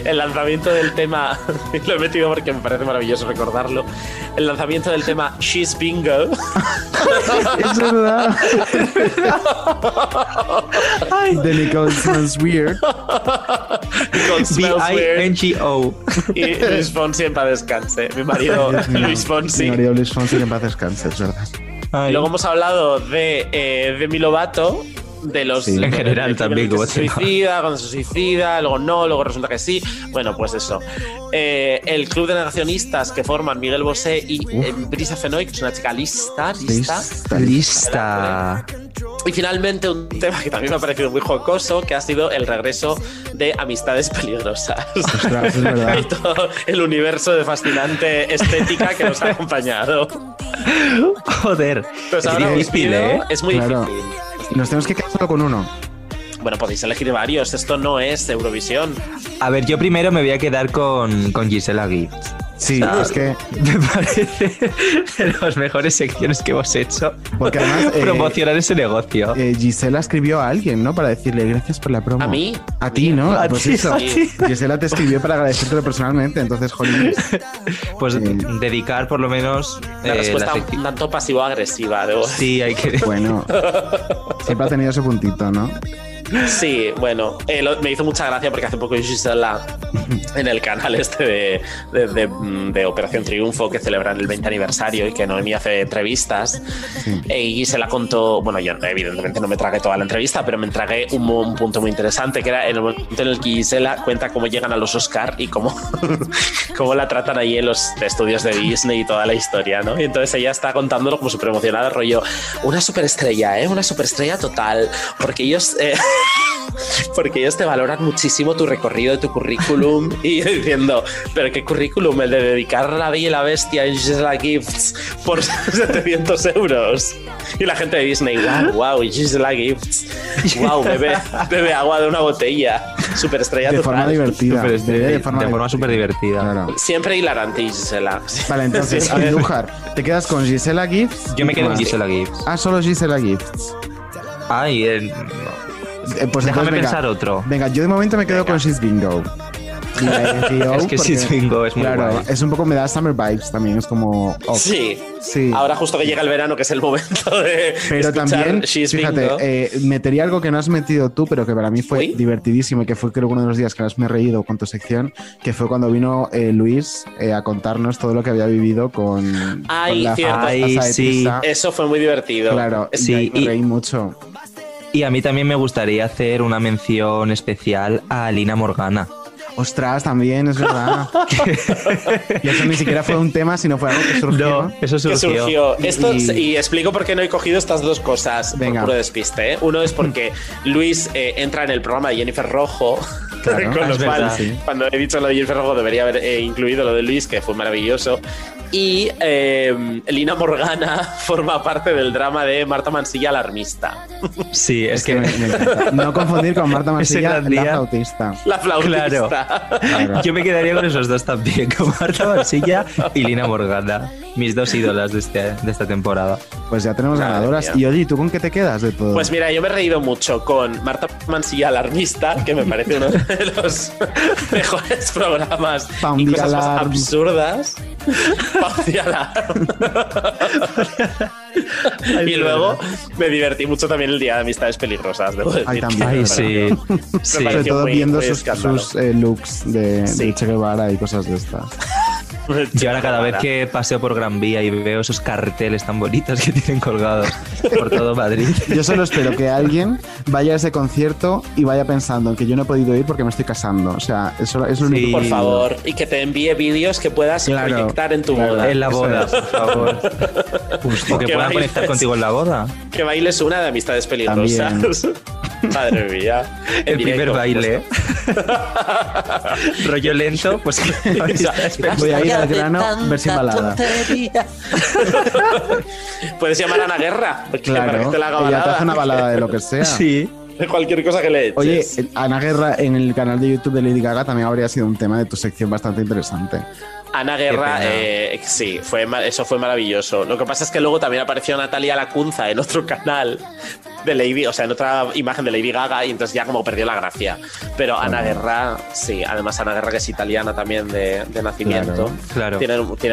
el lanzamiento del tema. Lo he metido porque me parece maravilloso recordarlo. El lanzamiento del tema She's Bingo. Es verdad. De Nicole Smells Weird. con Smells Weird. B-I-N-G-O. Y Luis Fonsi en paz descanse. Mi marido. Luis Fonsi. Mi marido Luis Fonsi, en paz descanse, es verdad. Ay. Luego hemos hablado de eh, Demi Lovato, de los. Sí. de- En general de- también, como se suicida, cuando se suicida, luego no, luego resulta que sí. Bueno, pues eso. Eh, el club de negacionistas que forman Miguel Bosé y eh, Brisa Fenoy, que es una chica lista, lista. Lista. Lista. Y finalmente un tema que también me ha parecido muy jocoso, que ha sido el regreso de Amistades Peligrosas. Ostras, es verdad. y todo el universo de fascinante estética que nos ha acompañado. Joder. Pues es ahora difícil, pido- ¿eh? Es muy Claro. difícil. Nos tenemos que con uno. Bueno, podéis elegir varios. Esto no es Eurovisión. A ver, yo primero me voy a quedar con, con Gisela Gibbs. Sí, Ah. es que. Me parece de las mejores secciones que hemos hecho. Porque además, eh, Promocionar ese negocio. eh, Gisela escribió a alguien, ¿no? Para decirle gracias por la promo. ¿A mí? A ti, ¿no? A pues ti, eso. a ti. Gisela te escribió para agradecértelo personalmente, entonces, jolín. Pues eh, dedicar por lo menos. La eh, respuesta la un tanto pasivo-agresiva. debo. Sí, hay que. Bueno, siempre ha tenido ese puntito, ¿no? Sí, bueno, eh, lo- me hizo mucha gracia porque hace poco Gisela en el canal este de, de- de- de Operación Triunfo que celebran el 20 aniversario y que Noemi hace entrevistas Sí. eh, y Gisela contó, bueno, yo evidentemente no me tragué toda la entrevista, pero me tragué un, un punto muy interesante que era en el momento en el que Gisela cuenta cómo llegan a los Oscar y cómo, cómo la tratan ahí en los estudios de Disney y toda la historia, ¿no? Y entonces ella está contándolo como súper emocionada, rollo, una superestrella, ¿eh? Una superestrella total, porque ellos... eh, porque ellos te valoran muchísimo tu recorrido, tu currículum y yo diciendo, pero qué currículum, el de dedicar la Bella y la Bestia en Gisela Gifts por 700 euros. Y la gente de Disney, wow, wow, Gisela Gifts, wow, bebe, bebe agua de una botella, superestrella De total. forma divertida. Súper de, de forma, de forma súper divertida. Claro. Siempre hilarante Gisela. Vale, entonces. Andújar, ¿te quedas con Gisela Gibbs? Yo me quedo con. Gisela Gibbs. Ah, solo Gisela Gibbs. Ay, eh, Eh, pues déjame entonces, venga, pensar otro. Venga, yo de momento me quedo con She's Bingo. Es que porque, She's Bingo es muy Claro, guay. es un poco, me da Summer Vibes también, es como... oh, Sí. Sí. Ahora justo que llega el verano, que es el momento de Pero también, She's fíjate, Bingo. eh, metería algo que no has metido tú, pero que para mí fue Uy. divertidísimo y que fue creo que uno de los días que más me he reído con tu sección, que fue cuando vino eh, Luis eh, a contarnos todo lo que había vivido con, Ay, con la cierto. Ay, sí. Eso fue muy divertido. Claro, sí, Sí, me y- reí mucho. Y a mí también me gustaría hacer una mención especial a Lina Morgana. Ostras, también, es verdad. y eso ni siquiera fue un tema, sino fue algo que surgió. No, eso que surgió. surgió. Esto, Y- y... explico por qué no he cogido estas dos cosas Venga. por puro despiste. ¿eh? Uno es porque Luis eh, entra en el programa de Jennifer Rojo. Claro, con lo cual, sí. cuando he dicho lo de Jennifer Rojo, debería haber eh, incluido lo de Luis, que fue maravilloso. Y eh, Lina Morgana forma parte del drama de Marta Mansilla alarmista. Sí, es, que me, me encanta. No confundir con Marta Mansilla, la autista. La flautista. Claro. Claro. yo me quedaría con esos dos también, con Marta Mansilla y Lina Morgana. Mis dos ídolas de, este, de esta temporada. Pues ya tenemos Madre ganadoras. mía. Y oye, ¿y ¿tú con qué te quedas de todo? Pues mira, yo me he reído mucho con Marta Mansilla Alarmista, que me parece uno de los mejores programas y cosas más absurdas. Y luego me divertí mucho también el día de amistades peligrosas, debo decir. Ay, también. Ay, verdad. sí. Me sí. Sobre todo muy- viendo muy sus, eh, looks de, Sí. de Che Guevara y cosas de estas. Yo ahora cada vez que paseo por Gran Vía y veo esos carteles tan bonitos que tienen colgados por todo Madrid. Yo solo espero que alguien vaya a ese concierto y vaya pensando en que yo no he podido ir porque me estoy casando. O sea, eso es lo Sí. único. Por favor, y que te envíe vídeos que puedas Claro, proyectar en tu claro. boda. En la boda, es. por favor. O que Que puedan bailes. conectar contigo en la boda. Que bailes una de amistades peligrosas. Madre mía. El primer directo, baile. Rollo lento, pues que Voy a ir al grano, versión balada. Puedes llamar a Ana Guerra. porque para Claro, que te la haga ella te balada. hace una balada de lo que sea. Sí. De cualquier cosa que le eches. Oye, Ana Guerra en el canal de YouTube de Lady Gaga también habría sido un tema de tu sección bastante interesante. Ana Guerra, eh, sí, fue, eso fue maravilloso. Lo que pasa es que luego también apareció Natalia Lacunza en otro canal de Lady, o sea, en otra imagen de Lady Gaga y entonces ya como perdió la gracia. Pero Ana Guerra, sí, además Ana Guerra que es italiana también de, de nacimiento, Claro.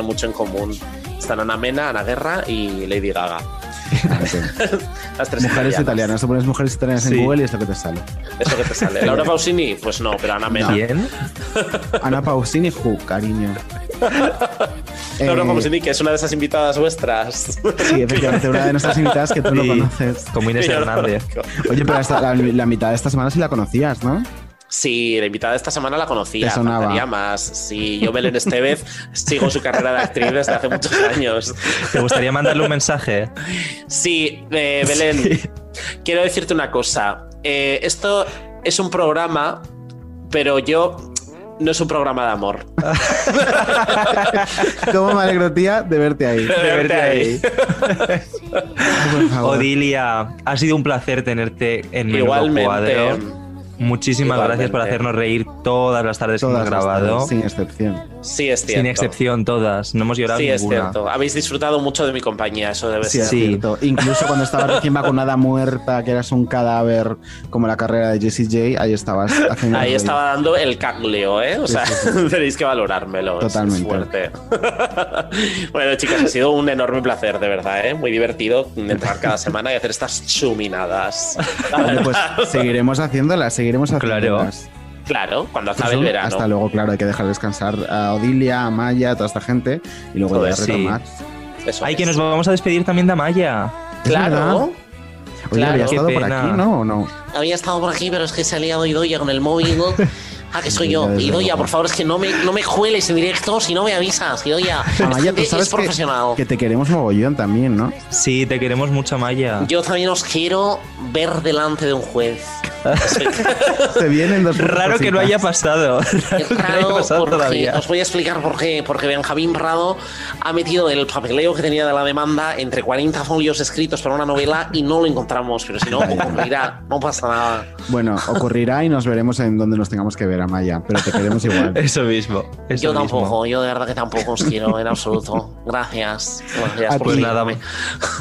Mucho en común. Están Ana Mena, Ana Guerra y Lady Gaga. Las tres Mujeres italianas. Tú pones mujeres italianas Sí. en Google y es lo que te sale. Eso que te sale. Laura Pausini, pues no, pero Ana Mena. Bien. Ana Pausini, ju, cariño. Laura Eh, Pausini, que es una de esas invitadas vuestras. Sí, efectivamente, una de nuestras invitadas que tú no Sí. conoces. Como Inés no Hernández. Oye, pero hasta la, la mitad de esta semana sí la conocías, ¿no? Sí, la invitada de esta semana la conocía. Faltaría más. Sí, yo, Belén Estevez, sigo su carrera de actriz desde hace muchos años. ¿Te gustaría mandarle un mensaje? Sí, eh, Belén, quiero decirte una cosa. Eh, esto es un programa, pero yo no es un programa de amor. ¿Cómo me alegro, tía, de verte ahí? De verte ahí. Por favor. Odilia, ha sido un placer tenerte en Igualmente. Cuadro. Muchísimas Igualmente. gracias por hacernos reír todas las tardes que hemos grabado. tardes, sin excepción. Sí, es cierto. Sin excepción, todas. No hemos llorado Sí, es ninguna. cierto. Habéis disfrutado mucho de mi compañía, eso debe Sí, ser. es Sí. cierto. Incluso cuando estabas recién vacunada muerta, que eras un cadáver como la carrera de Jessie J, ahí estabas haciendo. Ahí estaba dando el cagleo, ¿eh? O Sí, sea, sí, sí. tenéis que valorármelo. es- Totalmente. Es fuerte. bueno, chicas, ha sido un enorme placer, de verdad, ¿eh? Muy divertido entrar cada semana y hacer estas chuminadas. Vale, pues seguiremos haciéndolas, seguiremos Claro. haciéndolas. Claro, cuando acabe Eso, el verano. Hasta luego, claro, hay que dejar descansar a Odilia, a Maya, a toda esta gente y luego Joder, ya sí. retomar. Eso Ay, es. que nos vamos a despedir también de Amaya. Claro. Oye, Claro. había estado por aquí, ¿no? ¿O no? Había estado por aquí, pero es que se ha liado Idoya con el móvil. Ah, que soy yo. Idoya, por favor, es que no me, no me jueles en directo si no me avisas. Idoya, Amaya, tú es, sabes es profesional. que, que te queremos mogollón también, ¿no? Sí, te queremos mucho, Amaya. Yo también os quiero ver delante de un juez. Se vienen dos Raro que no haya pasado. Es Raro que no haya raro pasado porque- todavía. Os voy a explicar por qué. Porque Benjamín Prado ha metido el papeleo que tenía de la demanda entre 40 folios escritos para una novela y no lo encontramos. Pero si no, ocurrirá. No pasa nada. Bueno, ocurrirá y nos veremos en donde nos tengamos que ver, Amaya, pero te queremos igual. Eso mismo. eso yo mismo. tampoco. Yo de verdad que tampoco os quiero en absoluto. Gracias. Gracias A por Pues nada,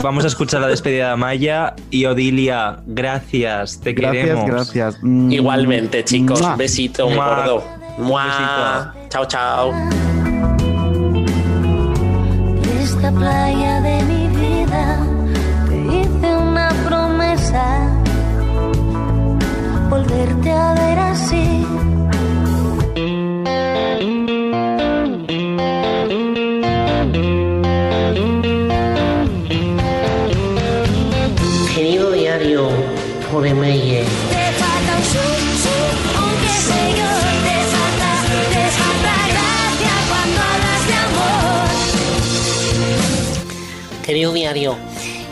vamos a escuchar la despedida de Amaya y Odilia, gracias, te Gracias, queremos. gracias. Mm, Igualmente, chicos. besito, un Mua. gordo. Mua. besito. Chao, chao. Esta playa de mi vida te hice una promesa, volverte a ver así. Querido diario, de amor. Querido diario,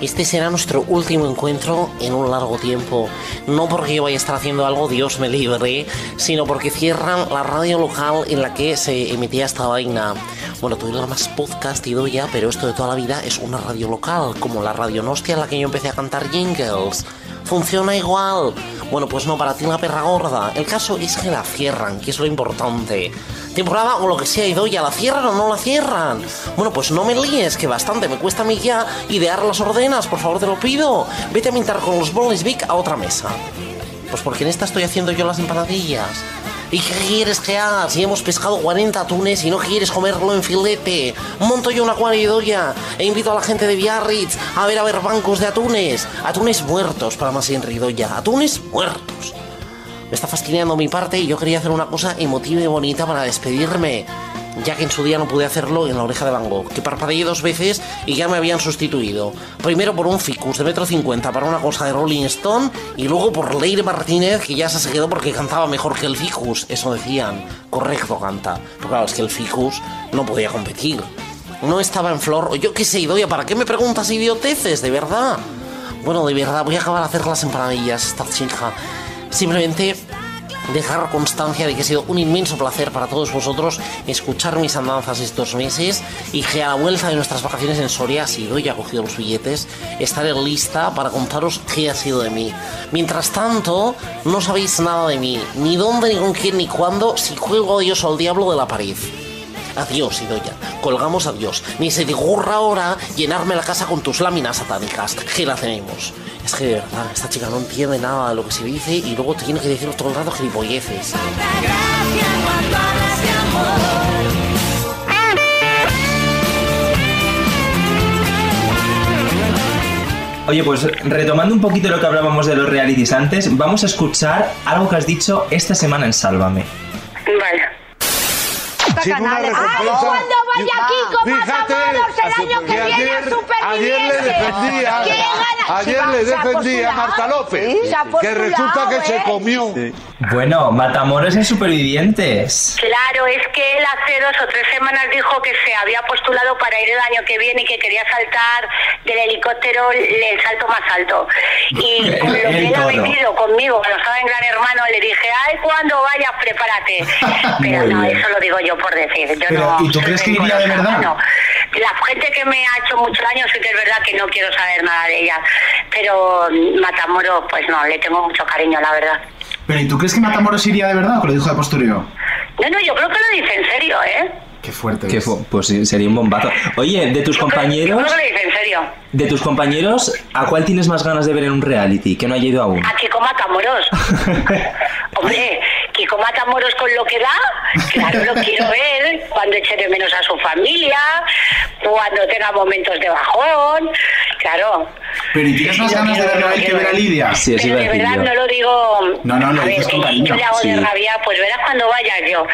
este será nuestro último encuentro en un largo tiempo. No porque yo vaya a estar haciendo algo, Dios me libre, sino porque cierran la radio local en la que se emitía esta vaina. Bueno, tú más podcast y ya, pero esto de toda la vida es una radio local, como la radio Nostia en la que yo empecé a cantar jingles. Funciona igual. Bueno, pues no, para ti la perra gorda. El caso es que la cierran, que es lo importante. Temporada o lo que sea, y doy, ¿la cierran o no la cierran? Bueno, pues no me líes, que bastante me cuesta a mí ya idear las ordenas, por favor te lo pido. Vete a mintar con los bolis Vic a otra mesa. Pues porque en esta estoy haciendo yo las empanadillas. ¿Y qué quieres que haga? Si hemos pescado 40 atunes y no quieres comerlo en filete. Monto yo una cuaridoya e invito a la gente de Biarritz a ver a ver bancos de atunes. Atunes muertos para más Ridoya. Atunes muertos. Me está fastidiando mi parte y yo quería hacer una cosa emotiva y bonita para despedirme. Ya que en su día no pude hacerlo en la oreja de Van Gogh, que parpadeé dos veces y ya me habían sustituido. Primero por un ficus de metro cincuenta para una cosa de Rolling Stone y luego por Leire Martínez, que ya se quedó porque cantaba mejor que el ficus. Eso decían. Correcto canta. Pero claro, es que el ficus no podía competir. No estaba en flor. O yo qué sé, Idoia, ¿para qué me preguntas idioteces? De verdad. Bueno, de verdad, voy a acabar de hacer las empanadillas, esta chica. Simplemente dejar constancia de que ha sido un inmenso placer para todos vosotros escuchar mis andanzas estos meses y que a la vuelta de nuestras vacaciones en Soria, si doy ya cogido los billetes, estaré lista para contaros qué ha sido de mí. Mientras tanto, no sabéis nada de mí, ni dónde, ni con quién, ni cuándo, si juego a Dios o al diablo de la pared. Adiós, Idoya. Colgamos adiós. Ni se te ocurra ahora llenarme la casa con tus láminas satánicas. ¿Qué la tenemos? Es que de verdad, esta chica no entiende nada de lo que se dice y luego te tiene que decir todo el rato gilipolleces. Oye, pues retomando un poquito lo que hablábamos de los realities antes, vamos a escuchar algo que has dicho esta semana en Sálvame. Vale. Recompensa. cuando vaya Kiko Fíjate, Matamoros el año que viene a ayer, ayer le defendía, ayer le defendía a. Marta López, Sí, que resulta que postulado, se ¿eh? comió. Bueno, Matamoros en Supervivientes. Claro, es que él hace dos o tres semanas dijo que se había postulado para ir el año que viene y que quería saltar del helicóptero el salto más alto. Y con lo que él ha vivido conmigo cuando estaba en Gran Hermano, le dije, ay, cuando vayas, prepárate. Pero Muy no, bien. eso lo digo yo por decir. Yo Pero, no ¿y tú crees que de verdad? La gente que me ha hecho mucho daño sí que es verdad que no quiero saber nada de ella. Pero Matamoros, pues no, le tengo mucho cariño, la verdad. Pero ¿y tú crees que Matamoros iría de verdad o que lo dijo de postureo? No, no, yo creo que lo dice en serio, ¿eh? Qué fuerte. Es. fu- pues sí, sería un bombazo. Oye, de tus Yo creo- Yo compañeros, creo que lo dice en serio. de tus compañeros, ¿a cuál tienes más ganas de ver en un reality? Que no haya ido aún. A Kiko Matamoros. Hombre, Kiko Matamoros con lo que da, claro, lo quiero ver cuando eche de menos a su familia, cuando tenga momentos de bajón, claro. Pero ¿y tienes más ganas de quiero verlo a él que ver a Lidia? Sí, eso Pero de verdad yo. no lo digo. No, no, lo dices con cariño, Yo le hago de rabia, pues verás cuando vaya yo.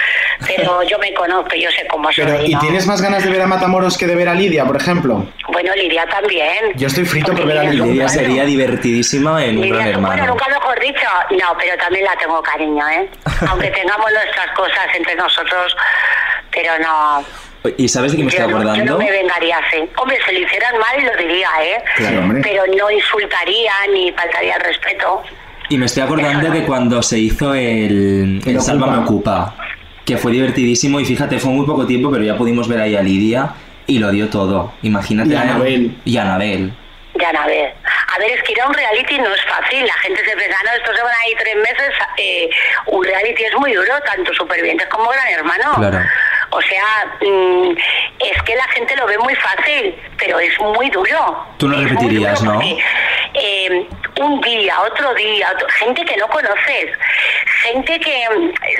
Pero yo me conozco, yo sé cómo soy. Pero, ¿y ¿no? tienes más ganas de ver a Matamoros que de ver a Lidia, por ejemplo? Bueno, Lidia también. Yo estoy frito por ver a Lidia Lidia sería divertidísima en un gran un- Bueno, hermano. nunca mejor dicho. No, pero también la tengo cariño, ¿eh? Aunque tengamos nuestras cosas entre nosotros, pero no. ¿Y sabes de qué me estoy yo acordando? no me vengaría. Hombre, si lo hicieran mal, lo diría, ¿eh? Claro, hombre. Pero no insultaría ni faltaría el respeto. Y me estoy acordando no. de cuando se hizo el, el Salva me Ocupa. Que fue divertidísimo y fíjate, fue muy poco tiempo, pero ya pudimos ver ahí a Lidia y lo dio todo. Imagínate. Y a Anabel. Y a Anabel. Ya, a ver. A ver, es que ir a un reality no es fácil. La gente se piensa, no, estos se van ahí tres meses. Eh, un reality es muy duro, tanto Supervivientes como Gran Hermano. Claro. O sea, mm, es que la gente lo ve muy fácil, pero es muy duro. Tú muy repetirías, ¿no? porque, eh, un día, otro día, otro- gente que no conoces, gente que,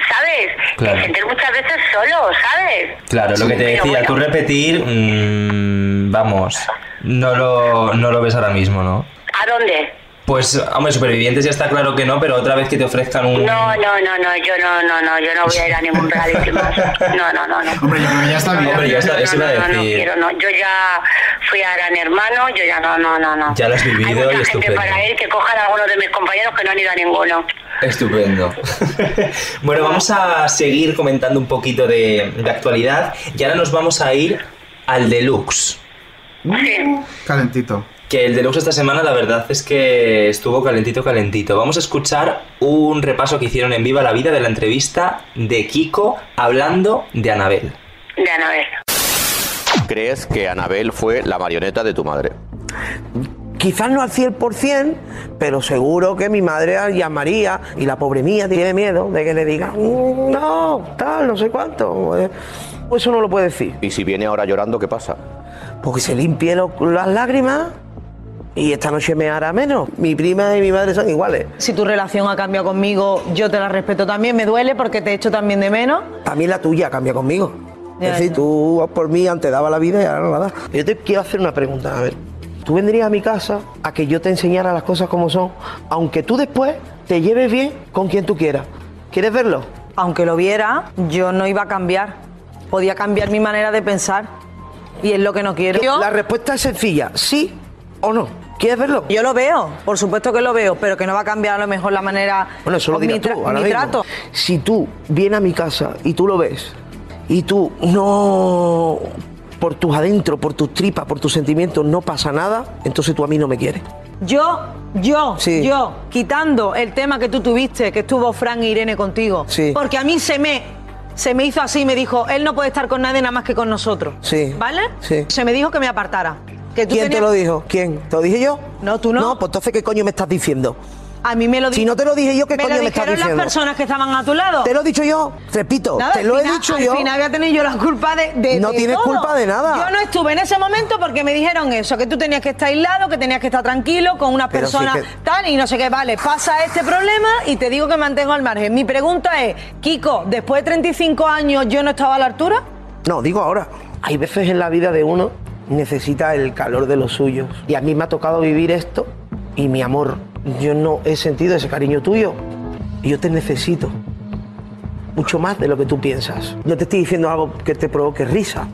¿sabes? Claro. Te sientes muchas veces solo, ¿sabes? Claro, lo que te decía, bueno. tú repetir, mm, vamos, no lo, no lo ves ahora mismo, ¿no? ¿A dónde? Pues, hombre, supervivientes ya está claro que no, pero otra vez que te ofrezcan un... No, no, no, no, yo no, no, no, yo no voy a ir a ningún reality más. No, no, no, no. Hombre, yo creo que ya está bien. Hombre, ya está, eso iba a no, no, no decir. quiero, no. Yo ya fui a Gran Hermano, yo ya no, no, no, no. Ya lo has vivido Hay mucha y gente estupendo. para ir que cojan a algunos de mis compañeros que no han ido a ninguno. Estupendo. bueno, vamos a seguir comentando un poquito de, de actualidad y ahora nos vamos a ir al deluxe. Sí. Calentito. Que el deluxe esta semana la verdad es que estuvo calentito, calentito. Vamos a escuchar un repaso que hicieron en Viva la Vida de la entrevista de Kiko hablando de Anabel. De Anabel. ¿Crees que Anabel fue la marioneta de tu madre? Quizás no al 100%, pero seguro que mi madre llamaría y la pobre mía tiene miedo de que le diga, "Mm, no, tal, no sé cuánto. Eh, Pues eso no lo puede decir. Y si viene ahora llorando, ¿qué pasa? Porque se limpie lo- las lágrimas y esta noche me hará menos. Mi prima y mi madre son iguales. Si tu relación ha cambiado conmigo, yo te la respeto también. Me duele porque te echo también de menos. También la tuya cambia conmigo. Ya, es decir, ya. tú por mí antes daba la vida y ahora no la das. Yo te quiero hacer una pregunta. A ver, tú vendrías a mi casa a que yo te enseñara las cosas como son, aunque tú después te lleves bien con quien tú quieras. ¿Quieres verlo? Aunque lo viera, yo no iba a cambiar. Podía cambiar mi manera de pensar. Y es lo que no quiero. La respuesta es sencilla, sí o no. ¿Quieres verlo? Yo lo veo, por supuesto que lo veo, pero que no va a cambiar a lo mejor la manera. Bueno, eso lo mi, tú, ahora mi mismo. trato. Si tú vienes a mi casa y tú lo ves, y tú no, por tus adentros, por tus tripas, por tus sentimientos, no pasa nada, entonces tú a mí no me quieres. Yo, yo, Sí. yo, quitando el tema que tú tuviste, que estuvo Fran e Irene contigo. Sí. Porque a mí se me, se me hizo así, me dijo, él no puede estar con nadie nada más que con nosotros. Sí. ¿Vale? Sí. Se me dijo que me apartara. Que tú ¿Quién te lo dijo? ¿Quién? ¿Te lo dije yo? No, tú no. No, pues entonces, ¿qué coño me estás diciendo? A mí me lo di- Si no te lo dije yo, ¿qué me coño me estás dijeron diciendo? las personas que estaban a tu lado. Te lo he dicho yo, repito, Nada, te al lo final- he dicho al yo. final voy a tener yo la culpa de, de- No de tienes todo. culpa de nada. Yo no estuve en ese momento porque me dijeron eso, que tú tenías que estar aislado, que tenías que estar tranquilo con una Pero que- tal y no sé qué. Vale, pasa este problema y te digo que mantengo al margen. Mi pregunta es, Kiko, después de 35 años yo no estaba a la altura. No, digo ahora. Hay veces en la vida de uno necesita el calor de los suyos. Y a mí me ha tocado vivir esto y mi amor, yo no he sentido ese cariño tuyo. Y yo te necesito. Mucho más de lo que tú piensas. No te estoy diciendo algo que te provoque risa.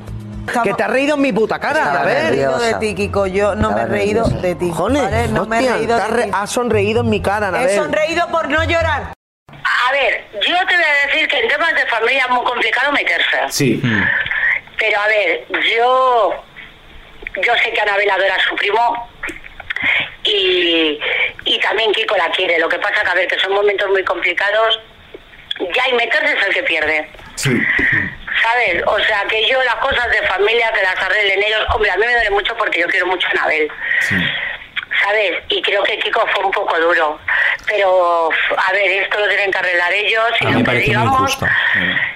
Que te has reído en mi puta cara, No a me he ver. reído de ti, Kiko. Yo no me he reído de ti. ¿vale? No me he reído de re- ti. has sonreído en mi cara, He Anabel. sonreído por no llorar. A ver, yo te voy a decir que en temas de familia es muy complicado meterse. Sí. Pero a ver, yo yo sé que Anabel adora a su primo y, y también Kiko la quiere. Lo que pasa que a ver que son momentos muy complicados. Ya y meterse es el que pierde. Sí. ¿Sabes? O sea, que yo las cosas de familia que las arreglen ellos. Hombre, a mí me duele mucho porque yo quiero mucho a Anabel. ¿Sabes? Y creo que Kiko fue un poco duro. Pero, a ver, esto lo tienen que arreglar ellos. Y A mí lo me que digamos, justo.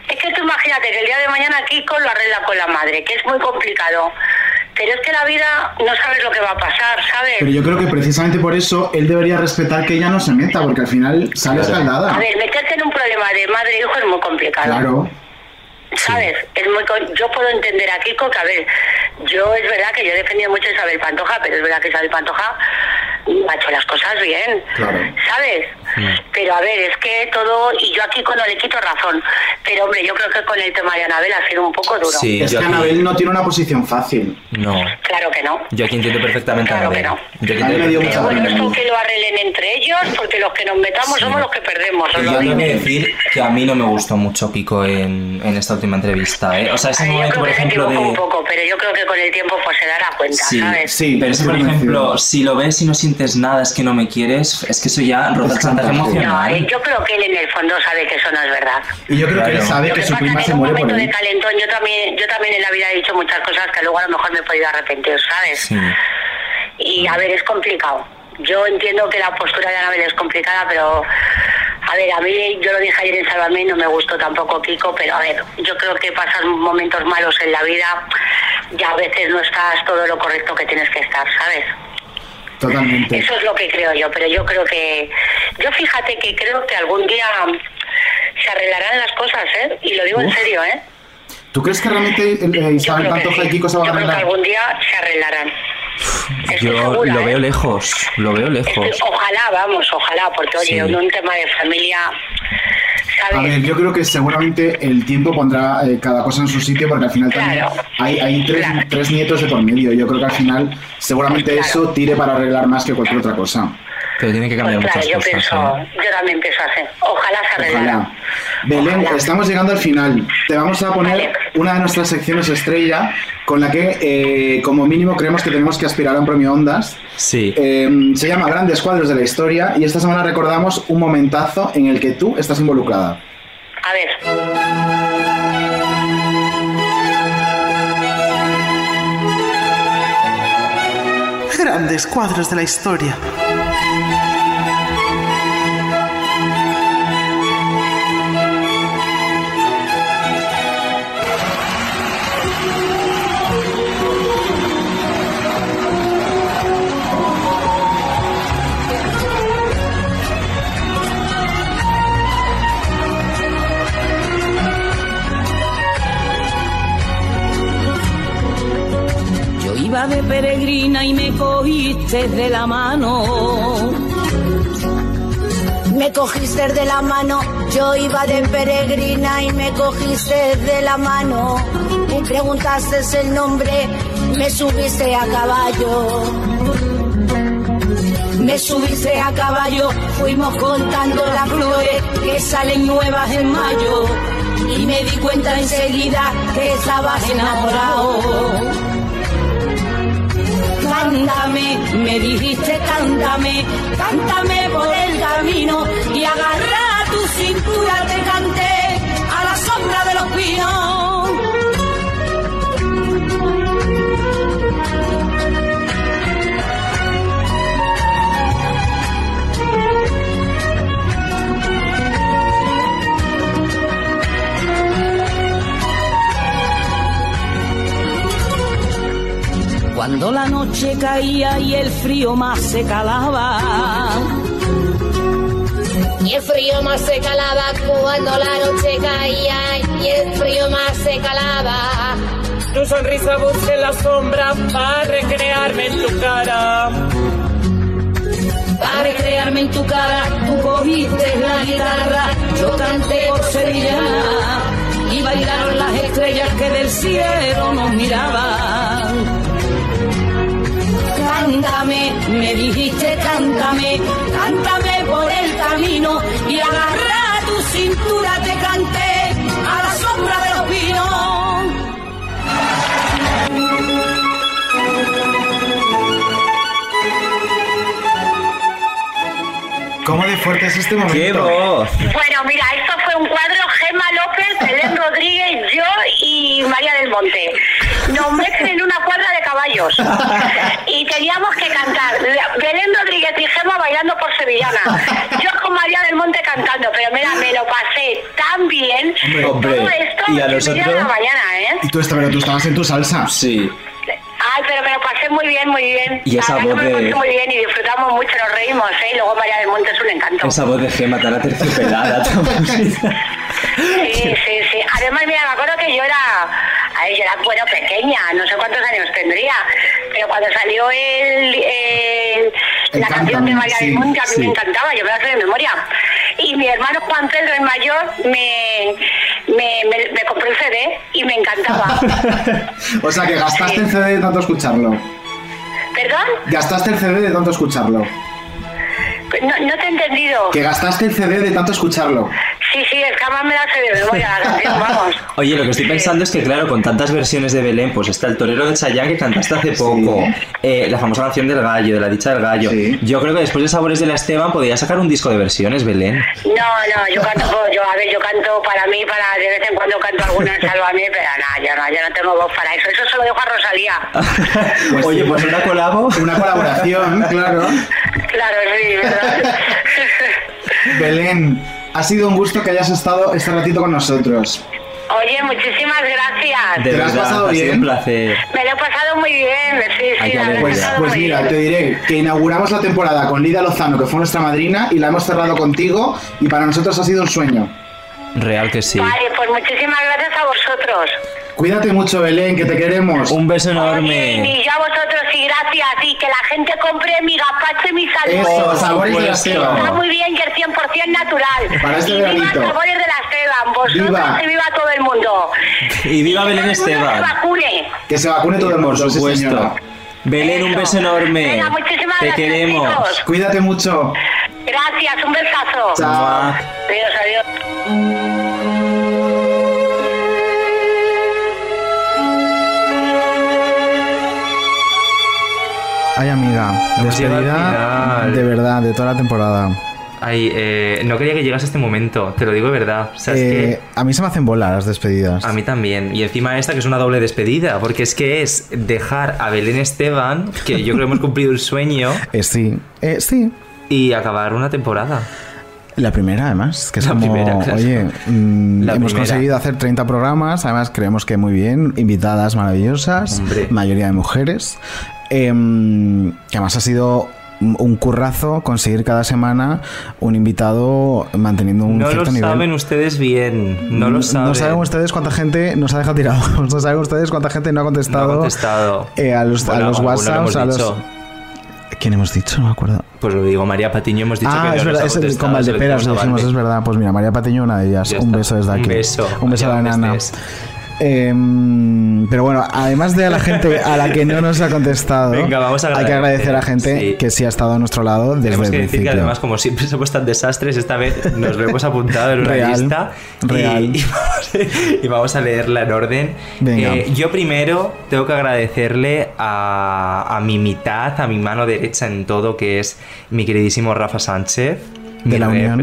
es que tú imagínate que el día de mañana Kiko lo arregla con la madre, que es muy complicado. Pero es que la vida no sabes lo que va a pasar, ¿sabes? Pero yo creo que precisamente por eso él debería respetar que ella no se meta, porque al final sale escaldada. A ver, meterte en un problema de madre e hijo es muy complicado. Claro. ¿Sabes? Es muy con- yo puedo entender a Kiko que, a ver, yo es verdad que yo he defendido mucho a Isabel Pantoja, pero es verdad que Isabel Pantoja ha hecho las cosas bien. Claro. ¿Sabes? Pero a ver, es que todo, y yo a Kiko no le quito razón, pero hombre, yo creo que con el tema de Anabel ha sido un poco duro. Sí, es yo que aquí- Anabel no tiene una posición fácil. No. Claro que no. Yo aquí entiendo perfectamente a Anabel. Yo aquí A mí me entiendo bueno, esto que lo arreglen entre ellos, porque los que nos metamos somos los que perdemos. yo tengo que decir que a mí no me gustó mucho Kiko en, en esta última entrevista, ¿eh? O sea, ese Yo momento, por que ejemplo, equivocó un de... poco, pero yo creo que con el tiempo pues se dará cuenta, Sí, ¿sabes? Sí, pero es que, por ejemplo, si lo ves y no sientes nada, es que no me quieres, es que eso ya roza No, eh, yo creo que él en el fondo sabe que eso no es verdad. Y yo creo que él sabe Lo que que su pasa prima que se en un muere por momento de calentón yo también, yo también en la vida he dicho muchas cosas que luego a lo mejor me he podido arrepentir, ¿sabes? Sí. Y a ver, es complicado. Yo entiendo que la postura de Anabel es complicada, pero a ver, a mí, yo lo dije ayer en Sálvame, no me gustó tampoco Kiko, pero a ver, yo creo que pasan momentos malos en la vida y a veces no estás todo lo correcto que tienes que estar, ¿sabes? Totalmente. Eso es lo que creo yo, pero yo creo que. Yo fíjate que creo que algún día se arreglarán las cosas, ¿eh? Y lo digo en serio, ¿eh? ¿Tú crees que realmente eh, Yo Isabel Pantoja sí. y Kiko se van Yo a creo que arreglar? algún día se arreglarán. Estoy Yo segura, lo ¿eh? veo lejos, lo veo lejos. Estoy- ojalá, vamos, ojalá, porque oye, Sí. un tema de familia, A ver, yo creo que seguramente el tiempo pondrá eh, cada cosa en su sitio porque al final también hay, hay tres, Claro. tres nietos de por medio. Yo creo que al final seguramente Claro. eso tire para arreglar más que cualquier otra cosa. Pero tiene que Pues cambiar claro, muchas yo cosas. pienso, ¿eh? yo también pienso así. Ojalá se arreglara. Belén, Ojalá. estamos llegando al final. Te vamos a poner Vale. una de nuestras secciones estrella con la que eh, como mínimo creemos que tenemos que aspirar a un premio Ondas. Sí. Eh, se llama Grandes Cuadros de la Historia y esta semana recordamos un momentazo en el que tú estás involucrada. A ver, Grandes cuadros de la historia. De peregrina y me cogiste de la mano. Me cogiste de la mano, yo iba de peregrina y me cogiste de la mano. Me preguntaste el nombre, me subiste a caballo. Me subiste a caballo, fuimos contando las flores que salen nuevas en mayo. Y me di cuenta enseguida que estabas enamorado. Cántame, me dijiste cántame, cántame por el camino y agarra tu cintura te canté a la sombra de los pinos. Cuando la noche caía y el frío más se calaba. Y el frío más se calaba cuando la noche caía y el frío más se calaba. Tu sonrisa busqué la sombra para recrearme en tu cara. Para recrearme en tu cara, tú cogiste la guitarra, yo canté por sevillana. y bailaron las estrellas que del cielo nos miraban. Cántame, me dijiste cántame, cántame por el camino y agarra tu cintura te canté a la sombra de los pinos. ¿Cómo de fuerte es este momento? ¡Qué voz! Bueno, mira, esto fue un cuadro Gema López, Belén Rodríguez, yo y María del Monte. Nos meten en una cuadra de caballos y teníamos que cantar. Belén Rodríguez y Gema bailando por sevillana. Yo con María del Monte cantando, pero mira, me lo pasé tan bien. Hombre, Todo esto ¿y a nosotros? de la mañana, ¿eh? Y tú, esta- pero tú estabas en tu salsa. Sí. Ay, pero me lo pasé muy bien, muy bien. Y esa voz me de- pasé muy bien y disfrutamos mucho, nos reímos, ¿eh? Y luego María del Monte es un encanto. Esa voz de Gema tan aterciopelada. tan. Sí, sí, sí. Además, mira, me acuerdo que yo era, a ver, yo era, bueno, pequeña, no sé cuántos años tendría, pero cuando salió el, el- la canción de María sí, del Monte, a mí sí. me encantaba, yo me la sé de memoria. Y mi hermano Juan Pedro, el mayor, me, me, me, me compró el CD y me encantaba. O sea, que gastaste el CD de tanto escucharlo. ¿Perdón? Gastaste el CD de tanto escucharlo. No, no te he entendido. Que gastaste el CD de tanto escucharlo. Sí, sí, es que además me la sé de memoria la canción, vamos. Oye, lo que estoy pensando es que, claro, con tantas versiones de Belén, pues está el torero de Chayanne que cantaste hace poco, eh, la famosa canción del gallo, de la dicha del gallo. Yo creo que después de Sabores de la Esteban podría sacar un disco de versiones, Belén. No, no, yo canto, yo, a ver, yo canto para mí, para de vez en cuando canto alguna en Sálvame, pero nada, yo no, yo no tengo voz para eso, eso se lo dejo a Rosalía. Oye, pues una colabo. Una colaboración, claro. Claro, sí, ¿verdad? Belén, ha sido un gusto que hayas estado este ratito con nosotros. Oye, muchísimas gracias. De ¿Te lo has verdad, pasado ha sido bien? un placer. Me lo he pasado muy bien, sí, sí, me Pues, pues mira, bien. te diré que inauguramos la temporada con Lidia Lozano, que fue nuestra madrina, y la hemos cerrado contigo, y para nosotros ha sido un sueño. Real que sí. Vale, pues muchísimas gracias a vosotros. Cuídate mucho, Belén, que te queremos. Un beso Oye, enorme. y yo a vosotros y gracias, y que la gente compre mi gazpacho y mi salud. Eso, sabores de la Esteban. Está muy bien y es 100% natural. Para este y veranito. viva sabores de la Esteban, vosotros Viva. y viva todo el mundo. Y viva Belén Esteban. se vacune. Que se vacune todo el mundo, Por sí, supuesto. señora. Belén, un Eso. beso enorme. Venga, muchísimas Te gracias, queremos. Cuídate mucho. Gracias, un besazo. Chao. Adiós, adiós. Ay, amiga, despedida de verdad, de toda la temporada. Ay, eh, no quería que llegase este momento, te lo digo de verdad. O sea, es Eh, a mí se me hacen bola las despedidas. a mí también. Y encima esta que es una doble despedida, porque es que es dejar a Belén Esteban, que yo creo que hemos cumplido el sueño, Eh, sí, eh, sí. y acabar una temporada. La primera, además, que es La como, primera, claro. oye, mm, hemos primera. conseguido hacer 30 programas, además creemos que muy bien, invitadas maravillosas, Hombre. mayoría de mujeres, em, que además ha sido un un currazo conseguir cada semana un invitado manteniendo un No lo cierto nivel. saben ustedes bien, no lo saben. No saben ustedes cuánta gente nos ha dejado tirados. No saben ustedes cuánta gente no ha No contestado, ha contestado. eh, a los, a Bueno, los lo WhatsApps, a los... dicho. ¿Quién hemos dicho? No me acuerdo. Pues lo digo, María Patiño hemos dicho que ah, no es nos verdad, ha es con lo Valdeperas, dijimos lo es verdad. Pues mira, María Patiño, una de ellas. Ya un está. beso desde Un aquí. beso, Un beso a la nana. estés. Em, pero bueno, además de a la gente a la que no nos ha contestado, Venga, vamos a hay que agradecer a gente sí. que sí ha estado a nuestro lado desde Tenemos el que decir que además, como siempre somos tan desastres, esta vez nos lo hemos apuntado en una Real, lista y- real. Y, vamos, y vamos a leerla en orden. Venga. Eh, yo primero tengo que agradecerle a, a mi mitad, a mi mano derecha en todo, que es mi queridísimo Rafa Sánchez. De mi la Unión.